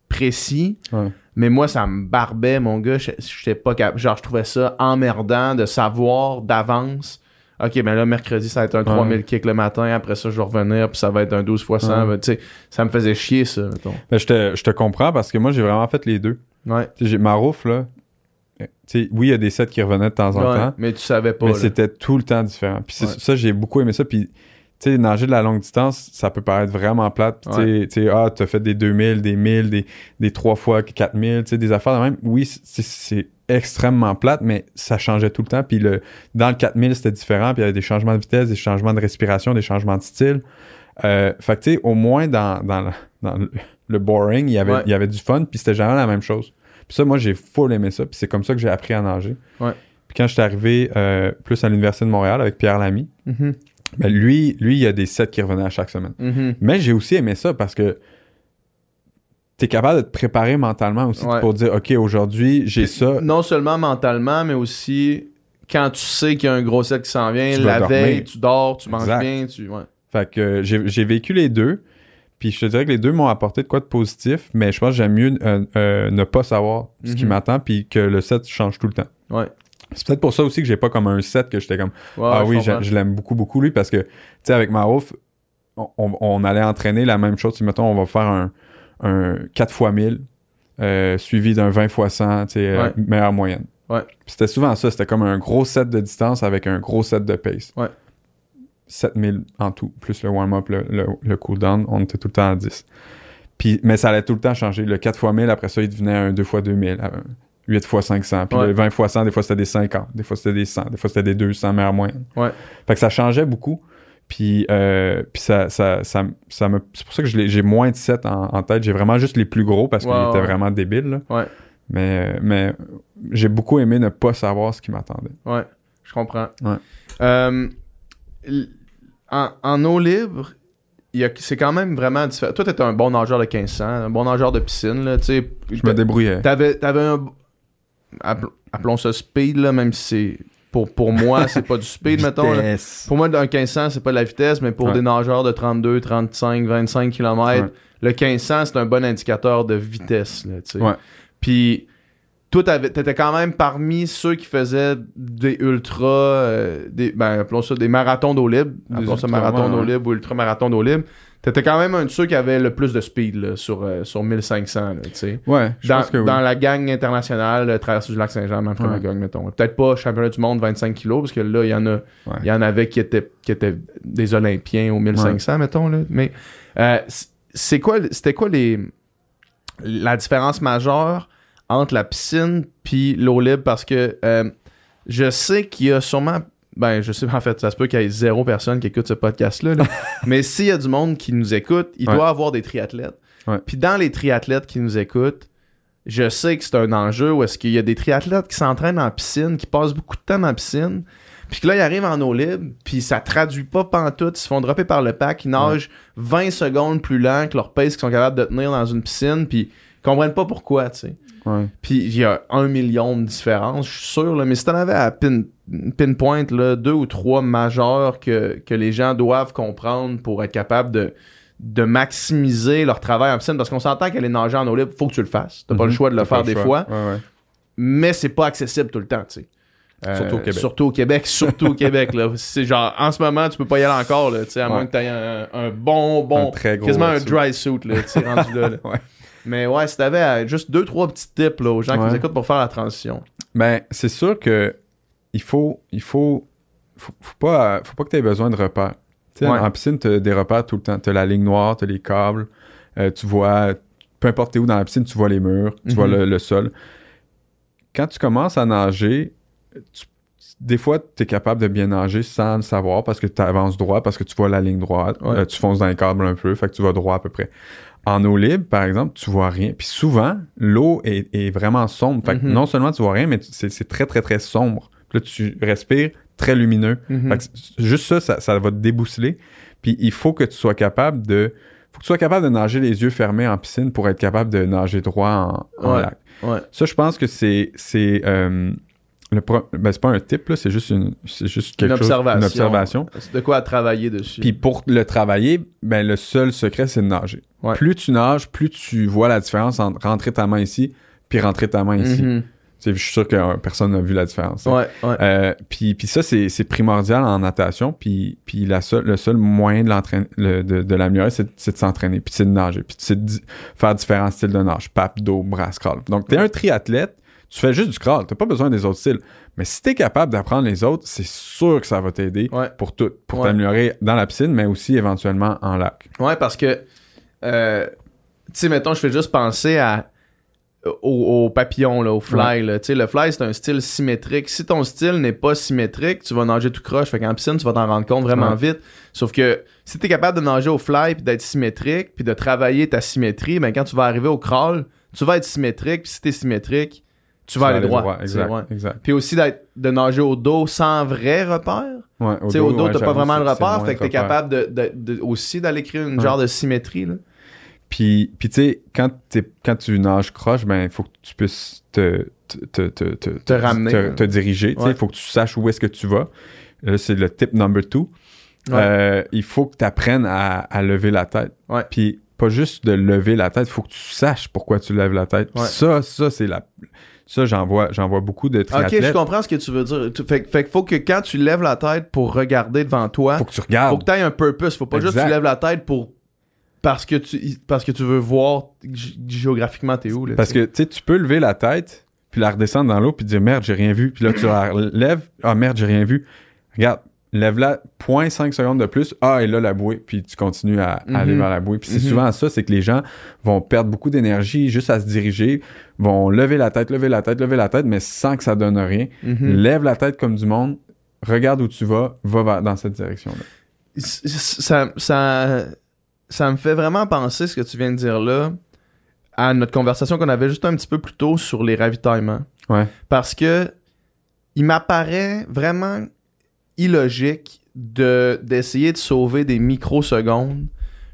précis. Ouais. Mais moi, ça me barbait, mon gars. J'étais pas capable. Genre, je trouvais ça emmerdant de savoir d'avance. Ok, ben là, mercredi, ça va être un 3000 kicks le matin. Après ça, je vais revenir, puis ça va être un 12 fois 100. Ouais. Tu sais, ça me faisait chier, ça, mettons. Mais je te, je te comprends parce que moi, j'ai vraiment fait les deux. Ouais. Tu sais, j'ai Marouf, là. Euh, tu sais, oui, il y a des sets qui revenaient de temps en Ouais, temps, mais tu savais pas. mais c'était tout le temps différent. Puis Ouais. ça, j'ai beaucoup aimé ça. Puis, tu sais, nager de la longue distance, ça peut paraître vraiment plate. Tu sais- ah, t'as fait des 2000, des 1000, des, des 3 fois 4000, tu sais, des affaires de même. Oui, c'est- c'est extrêmement plate, mais ça changeait tout le temps. Puis, le, dans le 4000, c'était différent. Puis, il y avait des changements de vitesse, des changements de respiration, des changements de style. Euh, fait que, tu sais, au moins, dans, dans, le, dans le- le boring, il y avait, Ouais. il y avait du fun. Puis, c'était jamais la même chose. Puis ça, moi, j'ai full aimé ça. Puis c'est comme ça que j'ai appris à nager. Ouais. Puis quand j'étais arrivé euh, plus à l'Université de Montréal avec Pierre Lamy, Mhm, ben lui, lui, il y a des sets qui revenaient à chaque semaine. mhm. Mais j'ai aussi aimé ça parce que t'es capable de te préparer mentalement aussi Ouais. pour dire, OK, aujourd'hui, j'ai ça. Non seulement mentalement, mais aussi quand tu sais qu'il y a un gros set qui s'en vient, Tu la dormir. veille, tu dors, tu manges Exact. bien, tu. Ouais. Fait que euh, j'ai j'ai vécu les deux. Puis je te dirais que les deux m'ont apporté de quoi de positif, mais je pense que j'aime mieux euh, euh, ne pas savoir ce qui Mhm. m'attend, puis que le set change tout le temps. Ouais. C'est peut-être pour ça aussi que j'ai pas comme un set que j'étais comme ah oui, je, je l'aime beaucoup, beaucoup lui, parce que, tu sais, avec Marouf, on, on- on allait entraîner la même chose. Si, mettons, on va faire un, un 4 x 1000 euh, suivi d'un 20 x 100, tu sais, euh, Ouais. meilleure moyenne. Ouais. C'était souvent ça, c'était comme un gros set de distance avec un gros set de pace. Ouais. 7000 en tout, plus le warm-up, le, le, le cool-down, on était tout le temps à 10. Puis, mais ça allait tout le temps changer. Le 4 x 1000, après ça, il devenait un 2 x 2000, un 8 x 500. Puis Ouais. le 20 x 100, des fois c'était des 50, des fois c'était des 100, des fois c'était des 200 meilleure moyenne. Ouais. Fait que ça changeait beaucoup. Puis, euh, puis ça, ça, ça, ça me, c'est pour ça que j'ai moins de 7 en, en tête. J'ai vraiment juste les plus gros parce qu'ils Ouais, étaient ouais. vraiment débiles. là. Ouais. Mais, mais j'ai beaucoup aimé ne pas savoir ce qui m'attendait. Ouais, je comprends. Ouais. Euh, en, en eau libre, c'est quand même vraiment différent. Toi, t'étais un bon nageur de 1500, un bon nageur de piscine, là, tu sais. Je me débrouillais. T'avais, un. appel- Appelons ça speed, là, même si c'est. Pour, pour moi, c'est pas du speed, (laughs) mettons. là. Pour moi, un 1500, c'est pas de la vitesse, mais pour Ouais. des nageurs de 32, 35, 25 km, Ouais. le 1500, c'est un bon indicateur de vitesse, là, tu sais. Ouais. Puis, toi, t'étais quand même parmi ceux qui faisaient des ultras, euh, des, ben, appelons ça des marathons d'eau libre. Des Appelons ça marathon d'eau libre ou ultra-marathon d'eau libre. T'étais quand même un de ceux qui avait le plus de speed, là, sur, euh, sur 1500, là, tu sais. Ouais, je Dans, pense que oui. dans la gang internationale, euh, traversée du lac Saint-Jean, Manfred Ouais. Magog, mettons. Peut-être pas championnat du monde 25 kilos, parce que là, il y en a, Ouais. y en avait qui étaient, qui étaient des Olympiens au 1500, mettons, là. Mais, euh, c'est quoi, c'était quoi les, la différence majeure entre la piscine puis l'eau libre? Parce que, euh, je sais qu'il y a sûrement, ben, je sais, en fait, ça se peut qu'il y ait zéro personne qui écoute ce podcast-là, là. (laughs) mais s'il y a du monde qui nous écoute, il Ouais. doit avoir des triathlètes. Ouais. Puis dans les triathlètes qui nous écoutent, je sais que c'est un enjeu où est-ce qu'il y a des triathlètes qui s'entraînent en piscine, qui passent beaucoup de temps la piscine, puis que là, ils arrivent en eau libre, puis ça traduit pas pantoute, ils se font dropper par le pack, ils nagent 20 secondes plus lent que leur pace qu'ils sont capables de tenir dans une piscine, puis ils comprennent pas pourquoi, tu sais. Puis il y a un million de différences, je suis sûr, là, mais si t'en avais à pin, pinpoint là, deux ou trois majeurs que, que les gens doivent comprendre pour être capables de, de maximiser leur travail en piscine, parce qu'on s'entend qu'aller nager en eau libre, faut que tu le fasses. T'as pas le Mhm. choix de le faire des fois, Ouais, ouais. mais c'est pas accessible tout le temps, tu sais. Euh, Surtout au Québec. Surtout au Québec, (laughs) surtout au Québec. Là. C'est genre, en ce moment, tu peux pas y aller encore, là, à Ouais. moins que tu aies un, un bon, bon, Un très gros quasiment un dry suit, là, rendu là. là. (laughs) Mais ouais, si t'avais juste deux, trois petits tips là, aux gens qui nous écoutent pour faire la transition. Ben, c'est sûr que il faut, il faut, faut, faut pas, faut pas que tu aies besoin de repères. Tu sais, Ouais. En piscine, tu as des repères tout le temps. Tu as la ligne noire, tu as les câbles, euh, tu vois, peu importe où dans la piscine, tu vois les murs, tu Mhm. vois le, le sol. Quand tu commences à nager, tu- des fois, tu es capable de bien nager sans le savoir parce que tu avances droit, parce que tu vois la ligne droite, Ouais. euh, tu fonces dans les câbles un peu, fait que tu vas droit à peu près. En eau libre, par exemple, tu vois rien. Puis souvent, l'eau est, est vraiment sombre. Fait que Mhm. non seulement tu vois rien, mais c'est très, très, très sombre. Puis là, tu respires très lumineux. Mhm. Fait que juste ça, ça, ça va te débousseler. Puis il faut que tu sois capable de... faut que tu sois capable de nager les yeux fermés en piscine pour être capable de nager droit en, en Ouais. lac. Ouais. Ça, je pense que c'est... c'est euh, le pro- ben, c'est pas un type, là, c'est juste, une, c'est juste quelque Une chose... observation. Une observation. C'est de quoi travailler dessus. Puis pour le travailler, ben, le seul secret, c'est de nager. Ouais. Plus tu nages, plus tu vois la différence entre rentrer ta main ici puis rentrer ta main ici. Mhm. Tu Je suis sûr que euh, personne n'a vu la différence. Ouais, ouais. Euh, puis, puis ça, c'est, c'est primordial en natation. Puis, puis la seule, le seul moyen de, l'entraîner, le- de, de l'améliorer, c'est, de s'entraîner. Puis c'est de nager. Puis c'est de faire différents styles de nage. Pape, dos, bras, crawl. Donc, t'es un triathlète, tu fais juste du crawl. T'as pas besoin des autres styles. Mais si t'es capable d'apprendre les autres, c'est sûr que ça va t'aider Ouais. pour tout. Pour Ouais. t'améliorer dans la piscine, mais aussi éventuellement en lac. Ouais, parce que, euh, tu sais, mettons, je fais juste penser à au, au papillon, là, au fly. Là. Tu sais, le fly, c'est un style symétrique. Si ton style n'est pas symétrique, tu vas nager tout croche. Fait qu'en piscine, tu vas t'en rendre compte vraiment Ouais. vite. Sauf que si tu es capable de nager au fly puis d'être symétrique puis de travailler ta symétrie, ben, quand tu vas arriver au crawl, tu vas être symétrique. Puis si tu es symétrique, tu vas aller droit. Exact. ouais. exact. Puis aussi d'être, de nager au dos sans vrai repère. Ouais, Tu sais, au dos, ouais, t'as pas vraiment le repère, fait que t'es capable de, de- de- aussi d'aller créer une genre de symétrie. Là. Puis, puis tu sais, quand, quand tu nages croche, ben, il faut que tu puisses te, te, te, te, te, Te ramener, te, diriger. Il faut que tu saches où est-ce que tu vas. Là, c'est le tip number two. Euh, il faut que tu apprennes à, à lever la tête. Ouais. Puis pas juste de lever la tête, il faut que tu saches pourquoi tu lèves la tête. Ça, ça, c'est la. Ça, j'en vois, j'en vois beaucoup de Ok, triathlètes. je comprends ce que tu veux dire. Tu- Fait, fait faut que quand tu lèves la tête pour regarder devant toi, faut que tu regardes. faut que tu aies un purpose. Faut pas juste que tu lèves la tête pour parce que tu parce que tu veux voir géographiquement t'es où là. Parce que tu sais, tu peux lever la tête, puis la redescendre dans l'eau, puis dire merde, j'ai rien vu. Puis là, tu la lèves, ah merde, j'ai rien vu. Regarde, lève-la 0.5 secondes de plus, ah, et là, la bouée, puis tu continues à, Mhm. aller vers la bouée. Puis c'est Mhm. souvent ça, c'est que les gens vont perdre beaucoup d'énergie juste à se diriger, vont lever la tête, lever la tête, lever la tête, mais sans que ça donne rien. Mhm. Lève la tête comme du monde, regarde où tu vas, va vers- dans cette direction-là. Ça, ça, ça me fait vraiment penser ce que tu viens de dire là à notre conversation qu'on avait juste un petit peu plus tôt sur les ravitaillements. Ouais. Parce que il m'apparaît vraiment illogique de d'essayer de sauver des microsecondes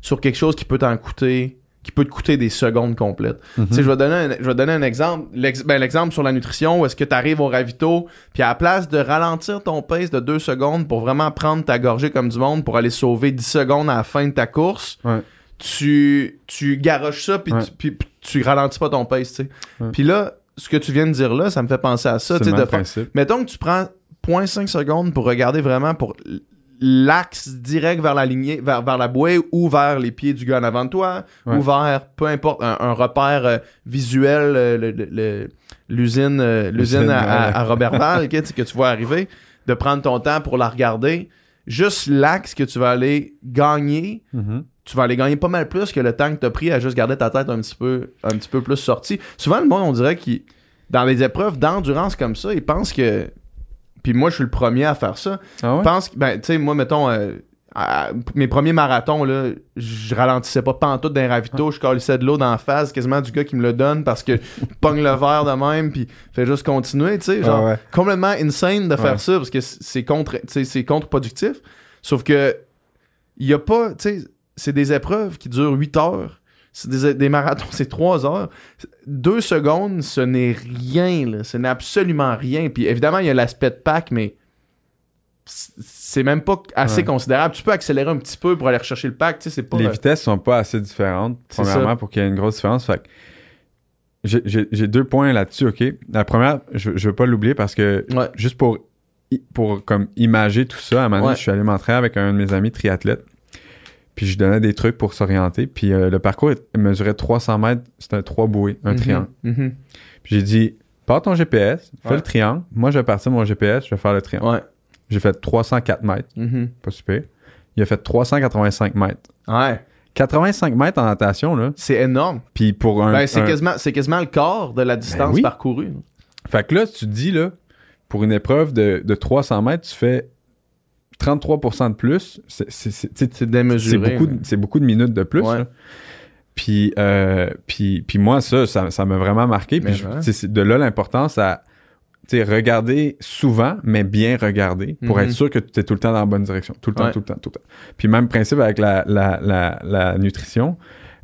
sur quelque chose qui peut t'en coûter qui peut te coûter des secondes complètes. Mhm. Tu sais, je vais donner un, je vais donner un exemple. Ben, L'exemple sur la nutrition, où est-ce que tu arrives au ravito, puis à la place de ralentir ton pace de deux secondes pour vraiment prendre ta gorgée comme du monde pour aller sauver 10 secondes à la fin de ta course, Ouais. tu, tu garoches ça, puis Ouais. tu, ralentis pas ton pace, tu sais. Puis là, ce que tu viens de dire là, ça me fait penser à ça, tu sais, de. Mettons que tu prends 0.5 secondes pour regarder vraiment pour l'axe direct vers la lignée, vers, vers la bouée ou vers les pieds du gars en avant de toi Ouais. ou vers, peu importe, un, un repère euh, visuel, euh, l'usine euh, l'usine L'usine, à, à- à que, tu- que tu vois arriver, de prendre ton temps pour la regarder. Juste l'axe que tu vas aller gagner, Mhm. tu vas aller gagner pas mal plus que le temps que tu as pris à juste garder ta tête un petit peu, un petit peu plus sortie. Souvent, le monde, on dirait qu'il dans les épreuves d'endurance comme ça, ils pensent que. Puis moi, je suis le premier à faire ça. Ah ouais? Je pense que, ben, tu sais, moi, mettons, euh, à- mes premiers marathons, là, je ralentissais pas pantoute d'un ravito, je calissais de l'eau dans la face, quasiment du gars qui me le donne parce que je (laughs) pogne le verre de même, puis fait juste continuer, tu sais, genre, Ah ouais. complètement insane de faire Ouais. ça parce que c'est contre, tu sais, c'est contre-productif. Sauf que, il y a pas, tu sais, c'est des épreuves qui durent 8 heures. C'est des, des marathons, (laughs) c'est 3 heures. Deux secondes, ce n'est rien, là. Ce n'est absolument rien. Puis évidemment, il y a l'aspect de pack, mais c'est même pas assez Ouais. considérable. Tu peux accélérer un petit peu pour aller rechercher le pack, tu sais, pas... les euh, vitesses sont pas assez différentes, premièrement, pour qu'il y ait une grosse différence. Fait j'ai- deux points là-dessus, OK? La première, je, je veux pas l'oublier parce que Ouais. juste pour, pour comme imager tout ça, à un moment donné, Ouais. je suis allé m'entraîner avec un de mes amis triathlètes. Puis je donnais des trucs pour s'orienter. Puis euh, le parcours mesurait 300 mètres. C'était trois bouées, un mhm, triangle. mhm. Puis j'ai dit, pars ton GPS, fais Ouais. le triangle. Moi, je vais partir mon GPS, je vais faire le triangle. Ouais. J'ai fait 304 mètres, mhm. pas super. Il a fait 385 mètres. Ouais. 85 mètres en natation, là. C'est énorme. Puis pour un. Ben, c'est un- quasiment, c'est quasiment le quart de la distance oui. parcourue. Fait que là, tu te dis, là, pour une épreuve de, de 300 mètres, tu fais 33% de plus. C'est- démesuré. beaucoup, de- c'est beaucoup de minutes de plus. Ouais. Puis, euh, puis, puis moi, ça, ça ça m'a vraiment marqué. Puis je- de là l'importance à regarder souvent, mais bien regarder pour Mhm. être sûr que tu es tout le temps dans la bonne direction. Tout le temps, Ouais. tout le temps, tout le temps. Puis même principe avec la, la, la, la nutrition,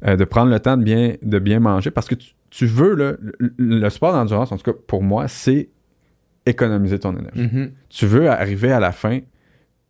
euh, de prendre le temps de bien, de bien manger parce que tu, tu veux, le, le sport d'endurance, en tout cas pour moi, c'est économiser ton énergie Mhm. tu veux arriver à la fin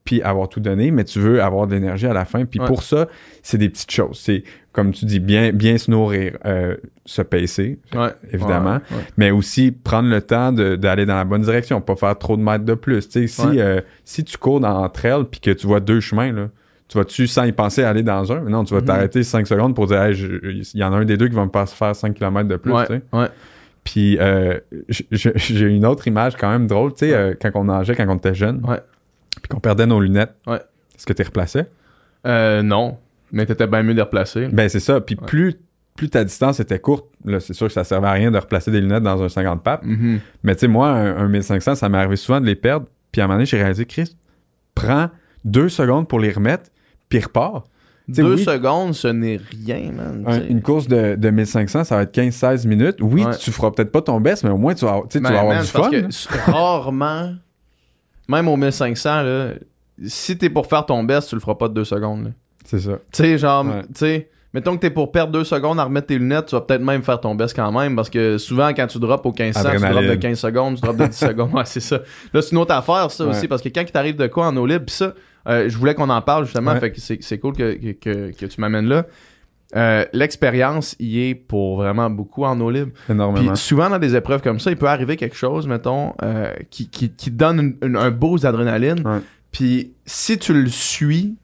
puis avoir tout donné, mais tu veux avoir de l'énergie à la fin. Puis Ouais. pour ça, c'est des petites choses. C'est, comme tu dis, bien, bien se nourrir, euh, se pacer, Ouais. évidemment, Ouais, mais aussi prendre le temps d'aller dans la bonne direction, pas faire trop de mètres de plus. Tu sais, si, euh, si tu cours dans trail puis que tu vois deux chemins, là, tu vas-tu sans y penser aller dans un? Non, tu vas Mhm. t'arrêter cinq secondes pour dire, Hey, il y en a un des deux qui va me faire faire 5 km de plus. Tu sais. Puis euh, j'ai une autre image quand même drôle, tu sais, quand on nageait, quand on était jeune, Ouais. Puis qu'on perdait nos lunettes. Ouais. Est-ce que tu replaçais? Euh, non. Mais t'étais bien mieux de replacer. Ben c'est ça. Puis Ouais. plus, plus ta distance était courte, là, c'est sûr que ça servait à rien de replacer des lunettes dans un 50 papes. Mhm. Mais tu sais, moi, un, un 1500, ça m'est arrivé souvent de les perdre. Puis à un moment donné, j'ai réalisé, Chris, prends deux secondes pour les remettre, puis repars. T'sais, Deux oui. secondes, ce n'est rien, man. Un- une course de, de 1500, ça va être 15-16 minutes. Oui, Ouais. tu feras peut-être pas ton best, mais au moins, tu vas, tu Ben, vas avoir man, du fun. que rarement, même au 1500, là, si t'es pour faire ton best, tu le feras pas de deux secondes. là. C'est ça. Tu sais, genre, Ouais. tu sais, mettons que t'es pour perdre deux secondes à remettre tes lunettes, tu vas peut-être même faire ton best quand même, parce que souvent, quand tu drops au 1500, tu drops de 15 secondes, tu drops de 10 (laughs) secondes. Ouais, c'est ça. Là, c'est une autre affaire, ça Ouais. aussi, parce que quand il t'arrive de quoi en eau libre, pis ça, euh, je voulais qu'on en parle justement, Ouais. fait que c'est c'est cool que, que, que, que tu m'amènes là. Euh, L'expérience y est pour vraiment beaucoup en eau libre. Énormément. Puis souvent dans des épreuves comme ça, il peut arriver quelque chose, mettons, euh, qui, qui, qui te donne une- une- un boost d'adrénaline. Ouais. Puis si tu le suis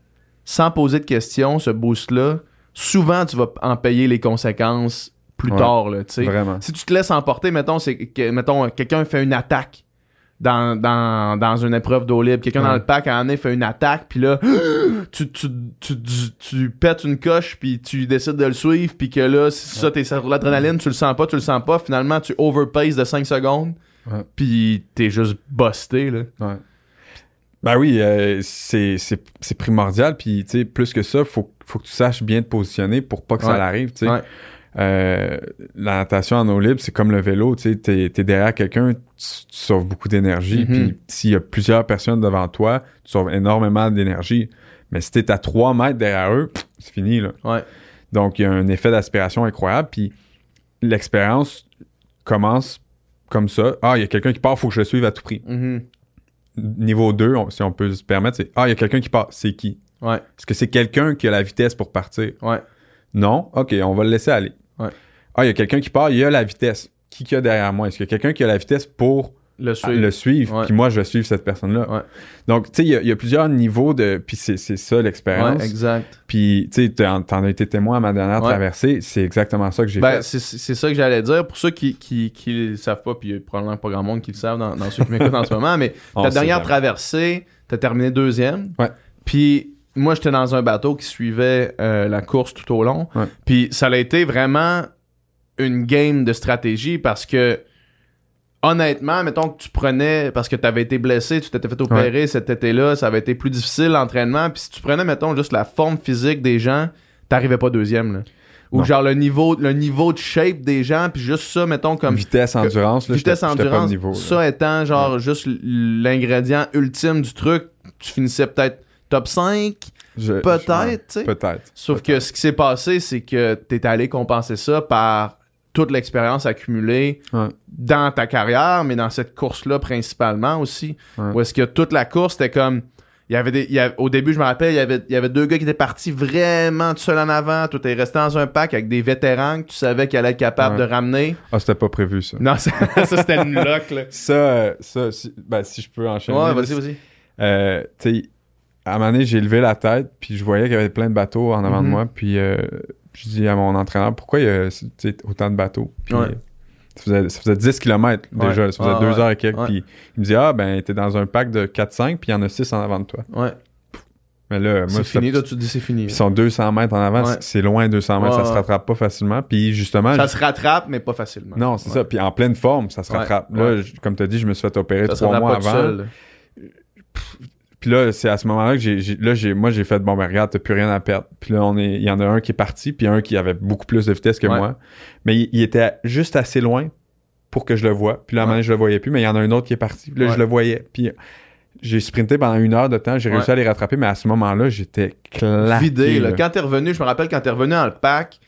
sans poser de questions, ce boost-là, souvent tu vas en payer les conséquences plus Ouais. tard. Là, tu sais. Vraiment. si tu te laisses emporter, mettons, c'est que mettons, quelqu'un fait une attaque dans, dans, dans une épreuve d'eau libre. Quelqu'un dans le pack en année fait une attaque, puis là, (gasps) tu, tu, tu, tu, pètes une coche, puis tu décides de le suivre, puis que là, c'est ça, t'es sur l'adrénaline, tu le sens pas, tu le sens pas. Finalement, tu overpace de 5 secondes, puis t'es juste busté, là. Ouais. Ben oui, euh, c'est c'est- c'est primordial. Puis, tu sais, plus que ça, faut, faut que tu saches bien te positionner pour pas que Ouais. ça arrive, tu sais. Ouais. Euh, la natation en eau libre, c'est comme le vélo, tu sais, t'es es derrière quelqu'un, tu, tu sauves beaucoup d'énergie. Mhm. Puis, s'il y a plusieurs personnes devant toi, tu sauves énormément d'énergie. Mais si t'es à 3 mètres derrière eux, c'est fini, là. Ouais. Donc, il y a un effet d'aspiration incroyable. Puis, l'expérience commence comme ça. Ah, il y a quelqu'un qui part, faut que je le suive à tout prix. Mhm. Niveau 2, on- si on peut se permettre, c'est Ah, il y a quelqu'un qui part, c'est qui? Ouais. Est-ce que c'est quelqu'un qui a la vitesse pour partir? Ouais. Non? Ok, on va le laisser aller. Ouais. Ah, il y a quelqu'un qui part, il y a la vitesse. Qui qu'il y a derrière moi? Est-ce qu'il y a quelqu'un qui a la vitesse pour Le suivre? le suivre? Ouais. Puis moi, je vais suivre cette personne-là. Ouais. Donc, tu sais, il y a- il y, a plusieurs niveaux de. Puis c'est ça l'expérience. Ouais, exact. Puis, tu sais, t'en as été témoin à ma dernière traversée. C'est exactement ça que j'ai Ben, fait. c'est ça que j'allais dire. Pour ceux qui, qui, qui le savent pas, puis il y a probablement pas grand monde qui le savent dans, dans ceux qui m'écoutent en ce moment, mais On (laughs) ta dernière traversée, t'as terminé deuxième. Ouais. Puis moi, j'étais dans un bateau qui suivait euh, la course tout au long. Ouais. Puis ça a été vraiment une game de stratégie parce que honnêtement, mettons que tu prenais, parce que tu avais été blessé, tu t'étais fait opérer cet été-là, ça avait été plus difficile l'entraînement. Puis si tu prenais, mettons, juste la forme physique des gens, t'arrivais pas deuxième. Là. Ou Non. genre le niveau, le niveau de shape des gens, puis juste ça, mettons, comme vitesse, endurance, là, vitesse endurance, niveau. ça étant genre juste l'ingrédient ultime du truc, tu finissais peut-être top 5, Je- je- ouais, peut-être, tu. Peut-être. Sauf que ce qui s'est passé, c'est que t'es allé compenser ça par toute l'expérience accumulée Ouais. dans ta carrière, mais dans cette course-là principalement aussi. Ouais. Où est-ce que toute la course, c'était comme. Il y avait des, il y avait- au début, je me rappelle, il y, avait, il y avait deux gars qui étaient partis vraiment tout seul en avant. Toi, t'es resté dans un pack avec des vétérans que tu savais qu'ils allaient être capables Ouais. de ramener. Ah, c'était pas prévu, ça. Non, ça, (laughs) ça, c'était une lock, là. Ça, euh, ça si, ben, si je peux enchaîner. Ouais, vas-y, vas-y. Euh, tu sais, à un moment donné, j'ai levé la tête, puis je voyais qu'il y avait plein de bateaux en avant Mhm. de moi, puis euh, je dis à mon entraîneur, pourquoi il y a autant de bateaux? Puis, Ouais. ça, faisait, ça faisait 10 km déjà, Ouais. ça faisait Ah, 2 ouais. heures et quelques, puis il me dit, ah, ben, t'es dans un pack de 4-5, puis il y en a 6 en avant de toi. Ouais. Mais là, moi, C'est fini, toi, tu te dis c'est fini. Ils sont 200 mètres en avant, Ouais. c'est- loin 200 mètres, Ouais, ça se rattrape pas facilement, puis justement... Ça je- se rattrape, mais pas facilement. Non, c'est Ouais. ça, puis en pleine forme, ça se rattrape. Là, je- comme tu as dit, je me suis fait opérer Ça se 3 rattrape mois avant. seul. Puis là, c'est à ce moment-là que j'ai, là, j'ai, moi, j'ai fait, bon, ben, regarde, t'as plus rien à perdre. Puis là, on est, il y en a un qui est parti, puis un qui avait beaucoup plus de vitesse que Ouais. moi. Mais il, il était juste assez loin pour que je le voie. Puis là, à un moment donné, je le voyais plus, mais il y en a un autre qui est parti. Puis là, Ouais. je le voyais. Puis j'ai sprinté pendant une heure de temps, j'ai réussi Ouais. à les rattraper, mais à ce moment-là, j'étais claqué. Vidé, là. Quand t'es revenu, je me rappelle quand t'es revenu dans le pack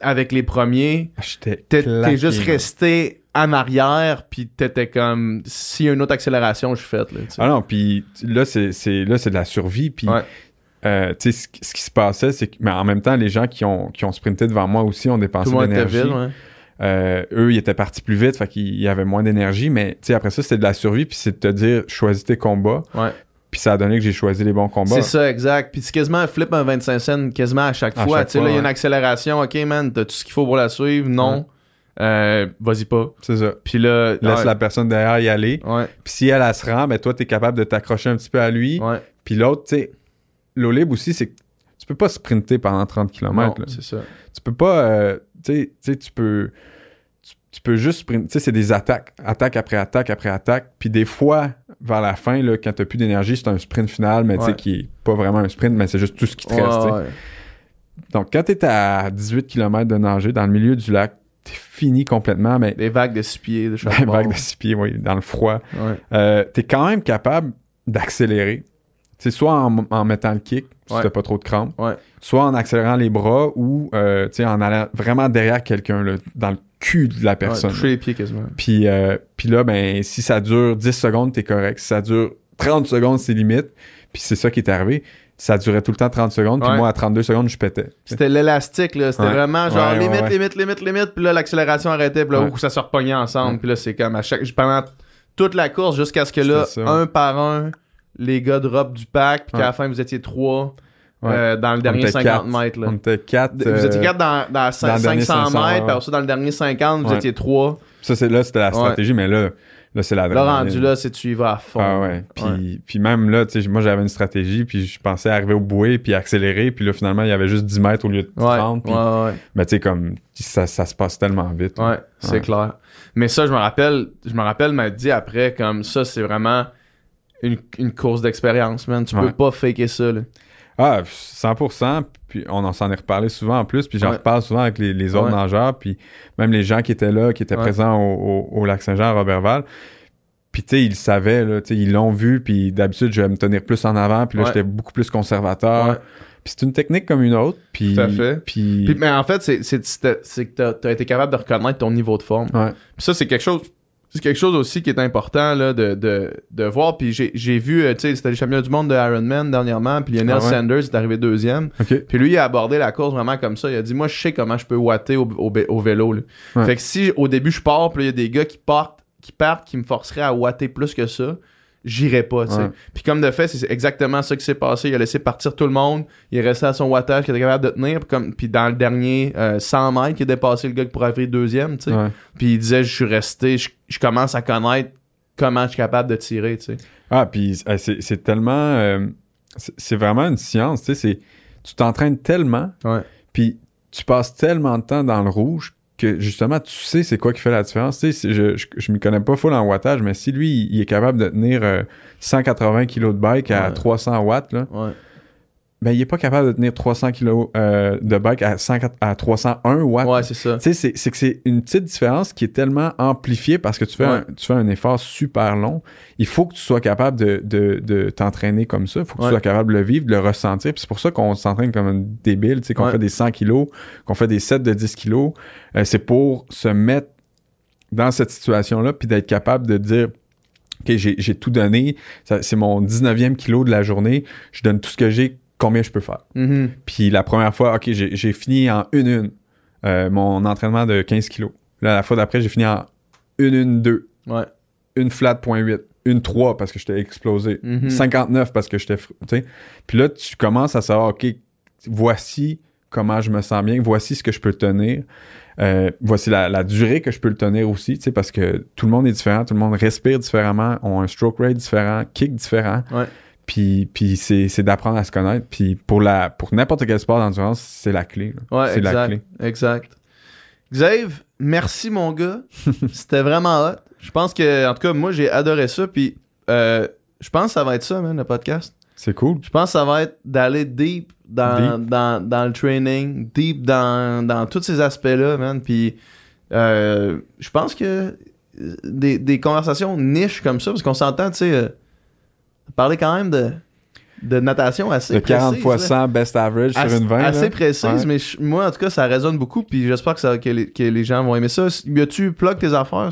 avec les premiers, Ah, t'es juste resté en arrière, puis t'étais comme s'il y a une autre accélération, je suis faite. Là. Ah non, puis là, c'est, de la survie. Puis Ouais. euh, tu sais, ce, qui- se passait, c'est que, mais en même temps, les gens qui ont, qui ont sprinté devant moi aussi ont dépensé de l'énergie. ouais. Euh, eux, ils étaient partis plus vite, fait qu'ils y avait moins d'énergie, mais tu sais, après ça, c'était de la survie, puis c'est de te dire, choisis tes combats, Ouais. Puis ça a donné que j'ai choisi les bons combats. C'est ça, exact. Puis c'est quasiment un flip un 25 cents quasiment à chaque À fois. Tu sais, là, il y a une accélération. OK, man, t'as tout ce qu'il faut pour la suivre? Non. Euh, Vas-y pas. C'est ça. Puis là... Laisse ouais. la personne derrière y aller, Ouais, puis si elle, elle se rend, ben toi, t'es capable de t'accrocher un petit peu à lui, ouais. puis l'autre, tu sais, l'eau libre aussi, c'est que tu peux pas sprinter pendant 30 km, c'est ça. Tu peux pas, euh, tu sais, tu peux... tu- peux juste. Tu sais, c'est des attaques. Attaque après attaque après attaque. Puis des fois, vers la fin, là, quand t'as plus d'énergie, c'est un sprint final, mais tu sais, Ouais. qui est pas vraiment un sprint, mais c'est juste tout ce qui te Ouais, reste. ouais. Donc, quand t'es à 18 km de nager dans le milieu du lac, t'es fini complètement, mais Des vagues de six pieds de (laughs) chaque une bord. vague de six pieds, oui, dans le froid. Ouais. Euh, t'es quand même capable d'accélérer. Sais, soit en, en mettant le kick, si Ouais. t'as pas trop de crampes, Ouais. soit en accélérant les bras ou euh, en allant vraiment derrière quelqu'un, dans le cul de la personne. toucher les pieds quasiment. Puis, euh, puis là, ben, si ça dure 10 secondes, t'es correct. Si ça dure 30 secondes, c'est limite. Puis c'est ça qui est arrivé. Ça durait tout le temps 30 secondes. Puis Ouais. moi, à 32 secondes, je pétais. C'était l'élastique, là. C'était Ouais. vraiment genre Ouais, limite, limite, limite, limite. Puis là, l'accélération arrêtait. Puis là, ouh, ça se repognait ensemble. Puis là, c'est comme à chaque. Pendant toute la course, jusqu'à ce que là, un par un, les gars drop du pack. Puis qu'à la fin, vous étiez trois Ouais. euh, dans le dernier était 50 quatre. mètres, là. On était 4. Vous étiez quatre dans, dans, dans le dernier 500 500, mètres. Puis après ça, dans le dernier 50, vous Ouais. étiez trois. Ça, c'est là, c'était la Ouais. stratégie, mais là, là c'est la Là, rendu là, c'est tu y vas à fond. Ah ouais. Puis, puis même là, tu sais, moi, j'avais une stratégie, puis je pensais arriver au bouée, puis accélérer, puis là, finalement, il y avait juste 10 mètres au lieu de Ouais, 30. puis- ouais, ouais. Mais tu sais, comme, ça, ça se passe tellement vite. Ouais, c'est clair. Mais ça, je me rappelle, je me rappelle m'a dit après, comme ça, c'est vraiment une, une course d'expérience, man. Tu Ouais. peux pas faker ça, là. Ah, 100%. Puis on en s'en est reparlé souvent en plus. Puis j'en Ouais. reparle souvent avec les, les autres Ouais. nageurs. Puis même les gens qui étaient là, qui étaient présents au, au- au lac Saint-Jean à Robertval. Puis tu sais, ils le savaient, là, ils l'ont vu. Puis d'habitude, je vais me tenir plus en avant. Puis là, j'étais beaucoup plus conservateur. Puis c'est une technique comme une autre. Puis, Tout à fait. Puis, Puis, mais en fait, c'est, que t'as, t'as été capable de reconnaître ton niveau de forme. ouais. Puis ça, c'est quelque chose. C'est quelque chose aussi qui est important là, de, de, de voir. Puis j'ai, j'ai vu, euh, tu sais, c'était le champion du monde de Ironman dernièrement. Puis Lionel Ah ouais? Sanders est arrivé deuxième. OK. Puis lui, il a abordé la course vraiment comme ça. Il a dit Moi, je sais comment je peux watter au, au, au vélo. là. Ouais. Fait que si au début je pars, puis il y a des gars qui partent, qui partent, qui me forceraient à watter plus que ça, j'irais pas. tu sais. Ouais. Puis comme de fait, c'est exactement ça qui s'est passé. Il a laissé partir tout le monde. Il est resté à son wattage qu'il était capable de tenir. Puis, comme, puis dans le dernier euh, 100 mètres, il a dépassé le gars qui pourrait arriver deuxième. tu sais. Puis il disait Je suis resté, je, je commence à connaître comment je suis capable de tirer. tu sais. Ah, puis euh, c'est tellement. euh, c'est vraiment une science. Tu sais, tu t'entraînes tellement. Puis tu passes tellement de temps dans le rouge que justement, tu sais c'est quoi qui fait la différence. Tu sais, je, je, je m'y connais pas full en wattage, mais si lui, il, il est capable de tenir euh, 180 kg de bike à Ouais. 300 watts, là, Ouais. Ben il est pas capable de tenir 300 kg euh, de bike à, 100 à 301 watts. Ouais, c'est ça. Tu sais, c'est- c'est que c'est une petite différence qui est tellement amplifiée parce que tu fais, Ouais. un, tu fais un effort super long. Il faut que tu sois capable de, de, de t'entraîner comme ça. Il faut que Ouais. tu sois capable de le vivre, de le ressentir. Puis c'est pour ça qu'on s'entraîne comme un débile, tu sais, qu'on Ouais. fait des 100 kilos, qu'on fait des sets de 10 kilos. Euh, c'est pour se mettre dans cette situation-là puis d'être capable de dire OK, j'ai j'ai tout donné. Ça- C'est mon 19e kilo de la journée. Je donne tout ce que j'ai. Combien je peux faire? Mhm. Puis la première fois, OK, j'ai fini en 1-1 euh, mon entraînement de 15 kilos. Là, la fois d'après, j'ai fini en 1-1-2, Ouais. une flat point 8, une 3 parce que j'étais explosé, Mhm. 59 parce que j'étais... Puis là, tu commences à savoir, OK, voici comment je me sens bien, voici ce que je peux tenir, euh, voici la, la durée que je peux le tenir aussi, tu sais, parce que tout le monde est différent, tout le monde respire différemment, ont un stroke rate différent, kick différent. Ouais. Puis, puis c'est, c'est d'apprendre à se connaître. Puis pour, la, pour n'importe quel sport d'endurance, c'est la clé. là. Ouais, c'est exact. la clé. Exact. Xav, merci mon gars. (laughs) C'était vraiment hot. Je pense que, en tout cas, moi j'ai adoré ça. Puis euh, je pense que ça va être ça, man, le podcast. C'est cool. Je pense que ça va être d'aller deep dans, Deep. Dans, dans le training, deep dans, dans tous ces aspects-là, man. Puis euh, je pense que des, des conversations niches comme ça, parce qu'on s'entend, tu sais, euh, parler quand même de, de natation assez Le 40 précise, fois là. 100 best average Assez- sur une 20. Assez là. précise, Ouais. mais je- moi, en tout cas, ça résonne beaucoup. Puis j'espère que, ça, que, les, que les gens vont aimer ça. Y a-tu plug tes affaires?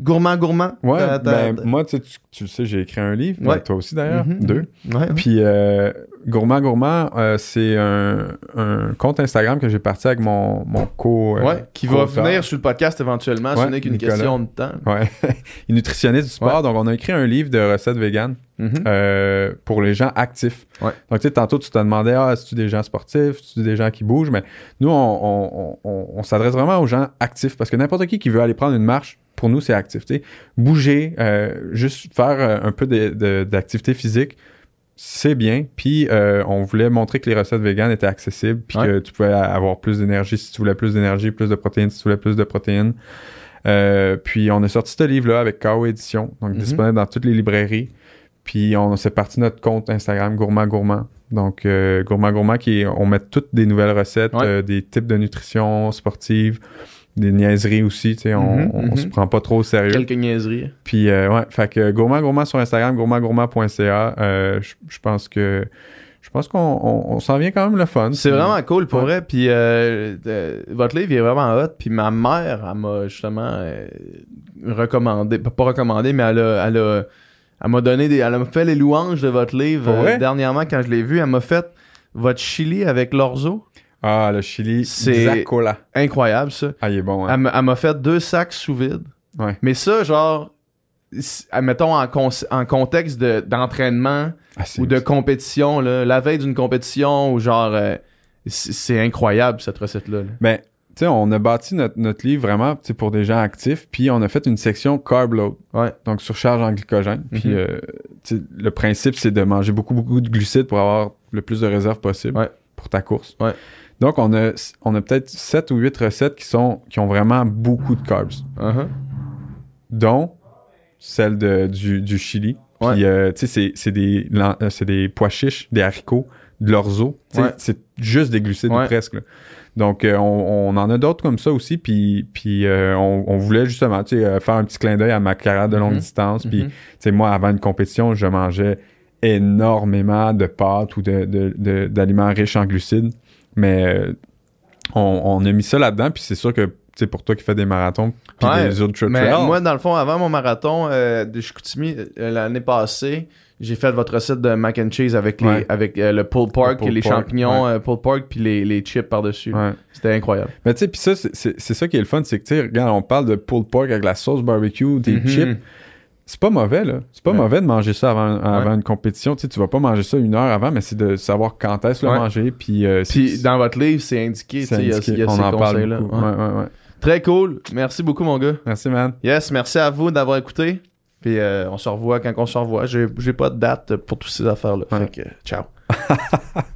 gourmand, gourmand? Ouais, ben, moi, tu, sais, tu, tu sais, j'ai écrit un livre. Ouais. Toi aussi, d'ailleurs. Mhm. Deux. Ouais. Puis, euh, Gourmand Gourmand, euh, c'est un, un compte Instagram que j'ai parti avec mon, mon co. euh, Ouais, qui va venir sur le podcast éventuellement. ce n'est qu'une question de temps. Ouais. (laughs) Il est nutritionniste du sport. Donc, on a écrit un livre de recettes véganes Mhm. euh, pour les gens actifs. Ouais. Donc, tu sais, tantôt, tu te demandais, ah, est-ce des gens sportifs, est-ce des gens qui bougent? Mais nous, on, on- on- on s'adresse vraiment aux gens actifs parce que n'importe qui qui veut aller prendre une marche, pour nous, c'est actif. Bouger, euh, juste faire euh, un peu d'activité physique, c'est bien. Puis, euh, on voulait montrer que les recettes véganes étaient accessibles, puis Ouais. que tu pouvais avoir plus d'énergie si tu voulais plus d'énergie, plus de protéines si tu voulais plus de protéines. Puis on a sorti ce livre-là avec KO Édition, donc Mhm. disponible dans toutes les librairies. Puis on s'est parti notre compte Instagram Gourmand Gourmand. Donc euh, Gourmand Gourmand qui est- on met toutes des nouvelles recettes, Ouais. euh, des types de nutrition sportive. des niaiseries aussi, tu sais, on, Mhm, on- on se mhm. prend pas trop au sérieux. Quelques niaiseries. Puis, euh, ouais, fait que gourmand, gourmand sur Instagram, gourmandgourmand.ca, euh, je je pense que, je pense qu'on on, on s'en vient quand même le fun. C'est vraiment cool pour Ouais. vrai. Puis euh, euh, votre livre il est vraiment hot. Puis ma mère, elle m'a justement euh, recommandé, pas pas recommandé, mais elle a, elle a- elle m'a donné des, elle m'a fait les louanges de votre livre euh, dernièrement quand je l'ai vu. Elle m'a fait votre chili avec l'orzo. Ah, le chili, C'est-. Incroyable ça. Ah, il est bon, hein. Elle, m'a- fait deux sacs sous vide. Ouais. Mais ça, genre, mettons en, con- en contexte de- d'entraînement Ah, c'est- ou de compétition, là, la veille d'une compétition, ou genre, euh, c'est incroyable cette recette-là. là. Ben, tu sais, on a bâti notre, notre livre vraiment pour des gens actifs, puis on a fait une section carb load, Ouais. donc surcharge en glycogène. Puis Mhm. euh, le principe, c'est de manger beaucoup, beaucoup de glucides pour avoir le plus de réserves possible Ouais. pour ta course. Ouais. Donc, on a, on a peut-être 7 ou 8 recettes qui, sont, qui ont vraiment beaucoup de carbs, Uh-huh. dont celle de, du, du chili. Puis, Ouais. euh, tu sais, c'est- c'est des, euh, c'est des pois chiches, des haricots, de l'orzo. C'est juste des glucides presque. là. Donc, euh, on, on en a d'autres comme ça aussi. Puis, puis euh, on, on voulait justement euh, faire un petit clin d'œil à ma carrière de longue Mhm. distance. Puis, Mhm. tu sais, moi, avant une compétition, je mangeais énormément de pâtes ou de, de- de- d'aliments riches en glucides. Mais on, on a mis ça là-dedans. Puis c'est sûr que, tu sais, pour toi qui fais des marathons puis Ouais, des ultra Mais trails, moi, dans le fond, avant mon marathon euh, de Chicoutimi, euh, l'année passée, j'ai fait votre recette de mac and cheese avec, les, Ouais. avec euh, le pulled pork, pulled les pork, champignons euh, pulled pork, puis les, les chips par-dessus. ouais. C'était incroyable. Mais tu sais, puis ça, c'est- ça qui est le fun, c'est que, tu sais, regarde, on parle de pulled pork avec la sauce barbecue, des Mhm. chips. C'est pas mauvais, là. C'est pas mauvais de manger ça avant, avant une compétition. Tu sais, tu vas pas manger ça une heure avant, mais c'est de savoir quand est-ce le manger. Puis, euh, Puis dans votre livre, c'est indiqué, tu c'est sais, il y a, y a on ces en conseils-là. Très cool. Merci beaucoup, mon gars. Merci, man. Yes, merci à vous d'avoir écouté. Puis euh, on se revoit quand on se revoit. J'ai pas de date pour toutes ces affaires-là. Ouais. Fait que, ciao. (laughs)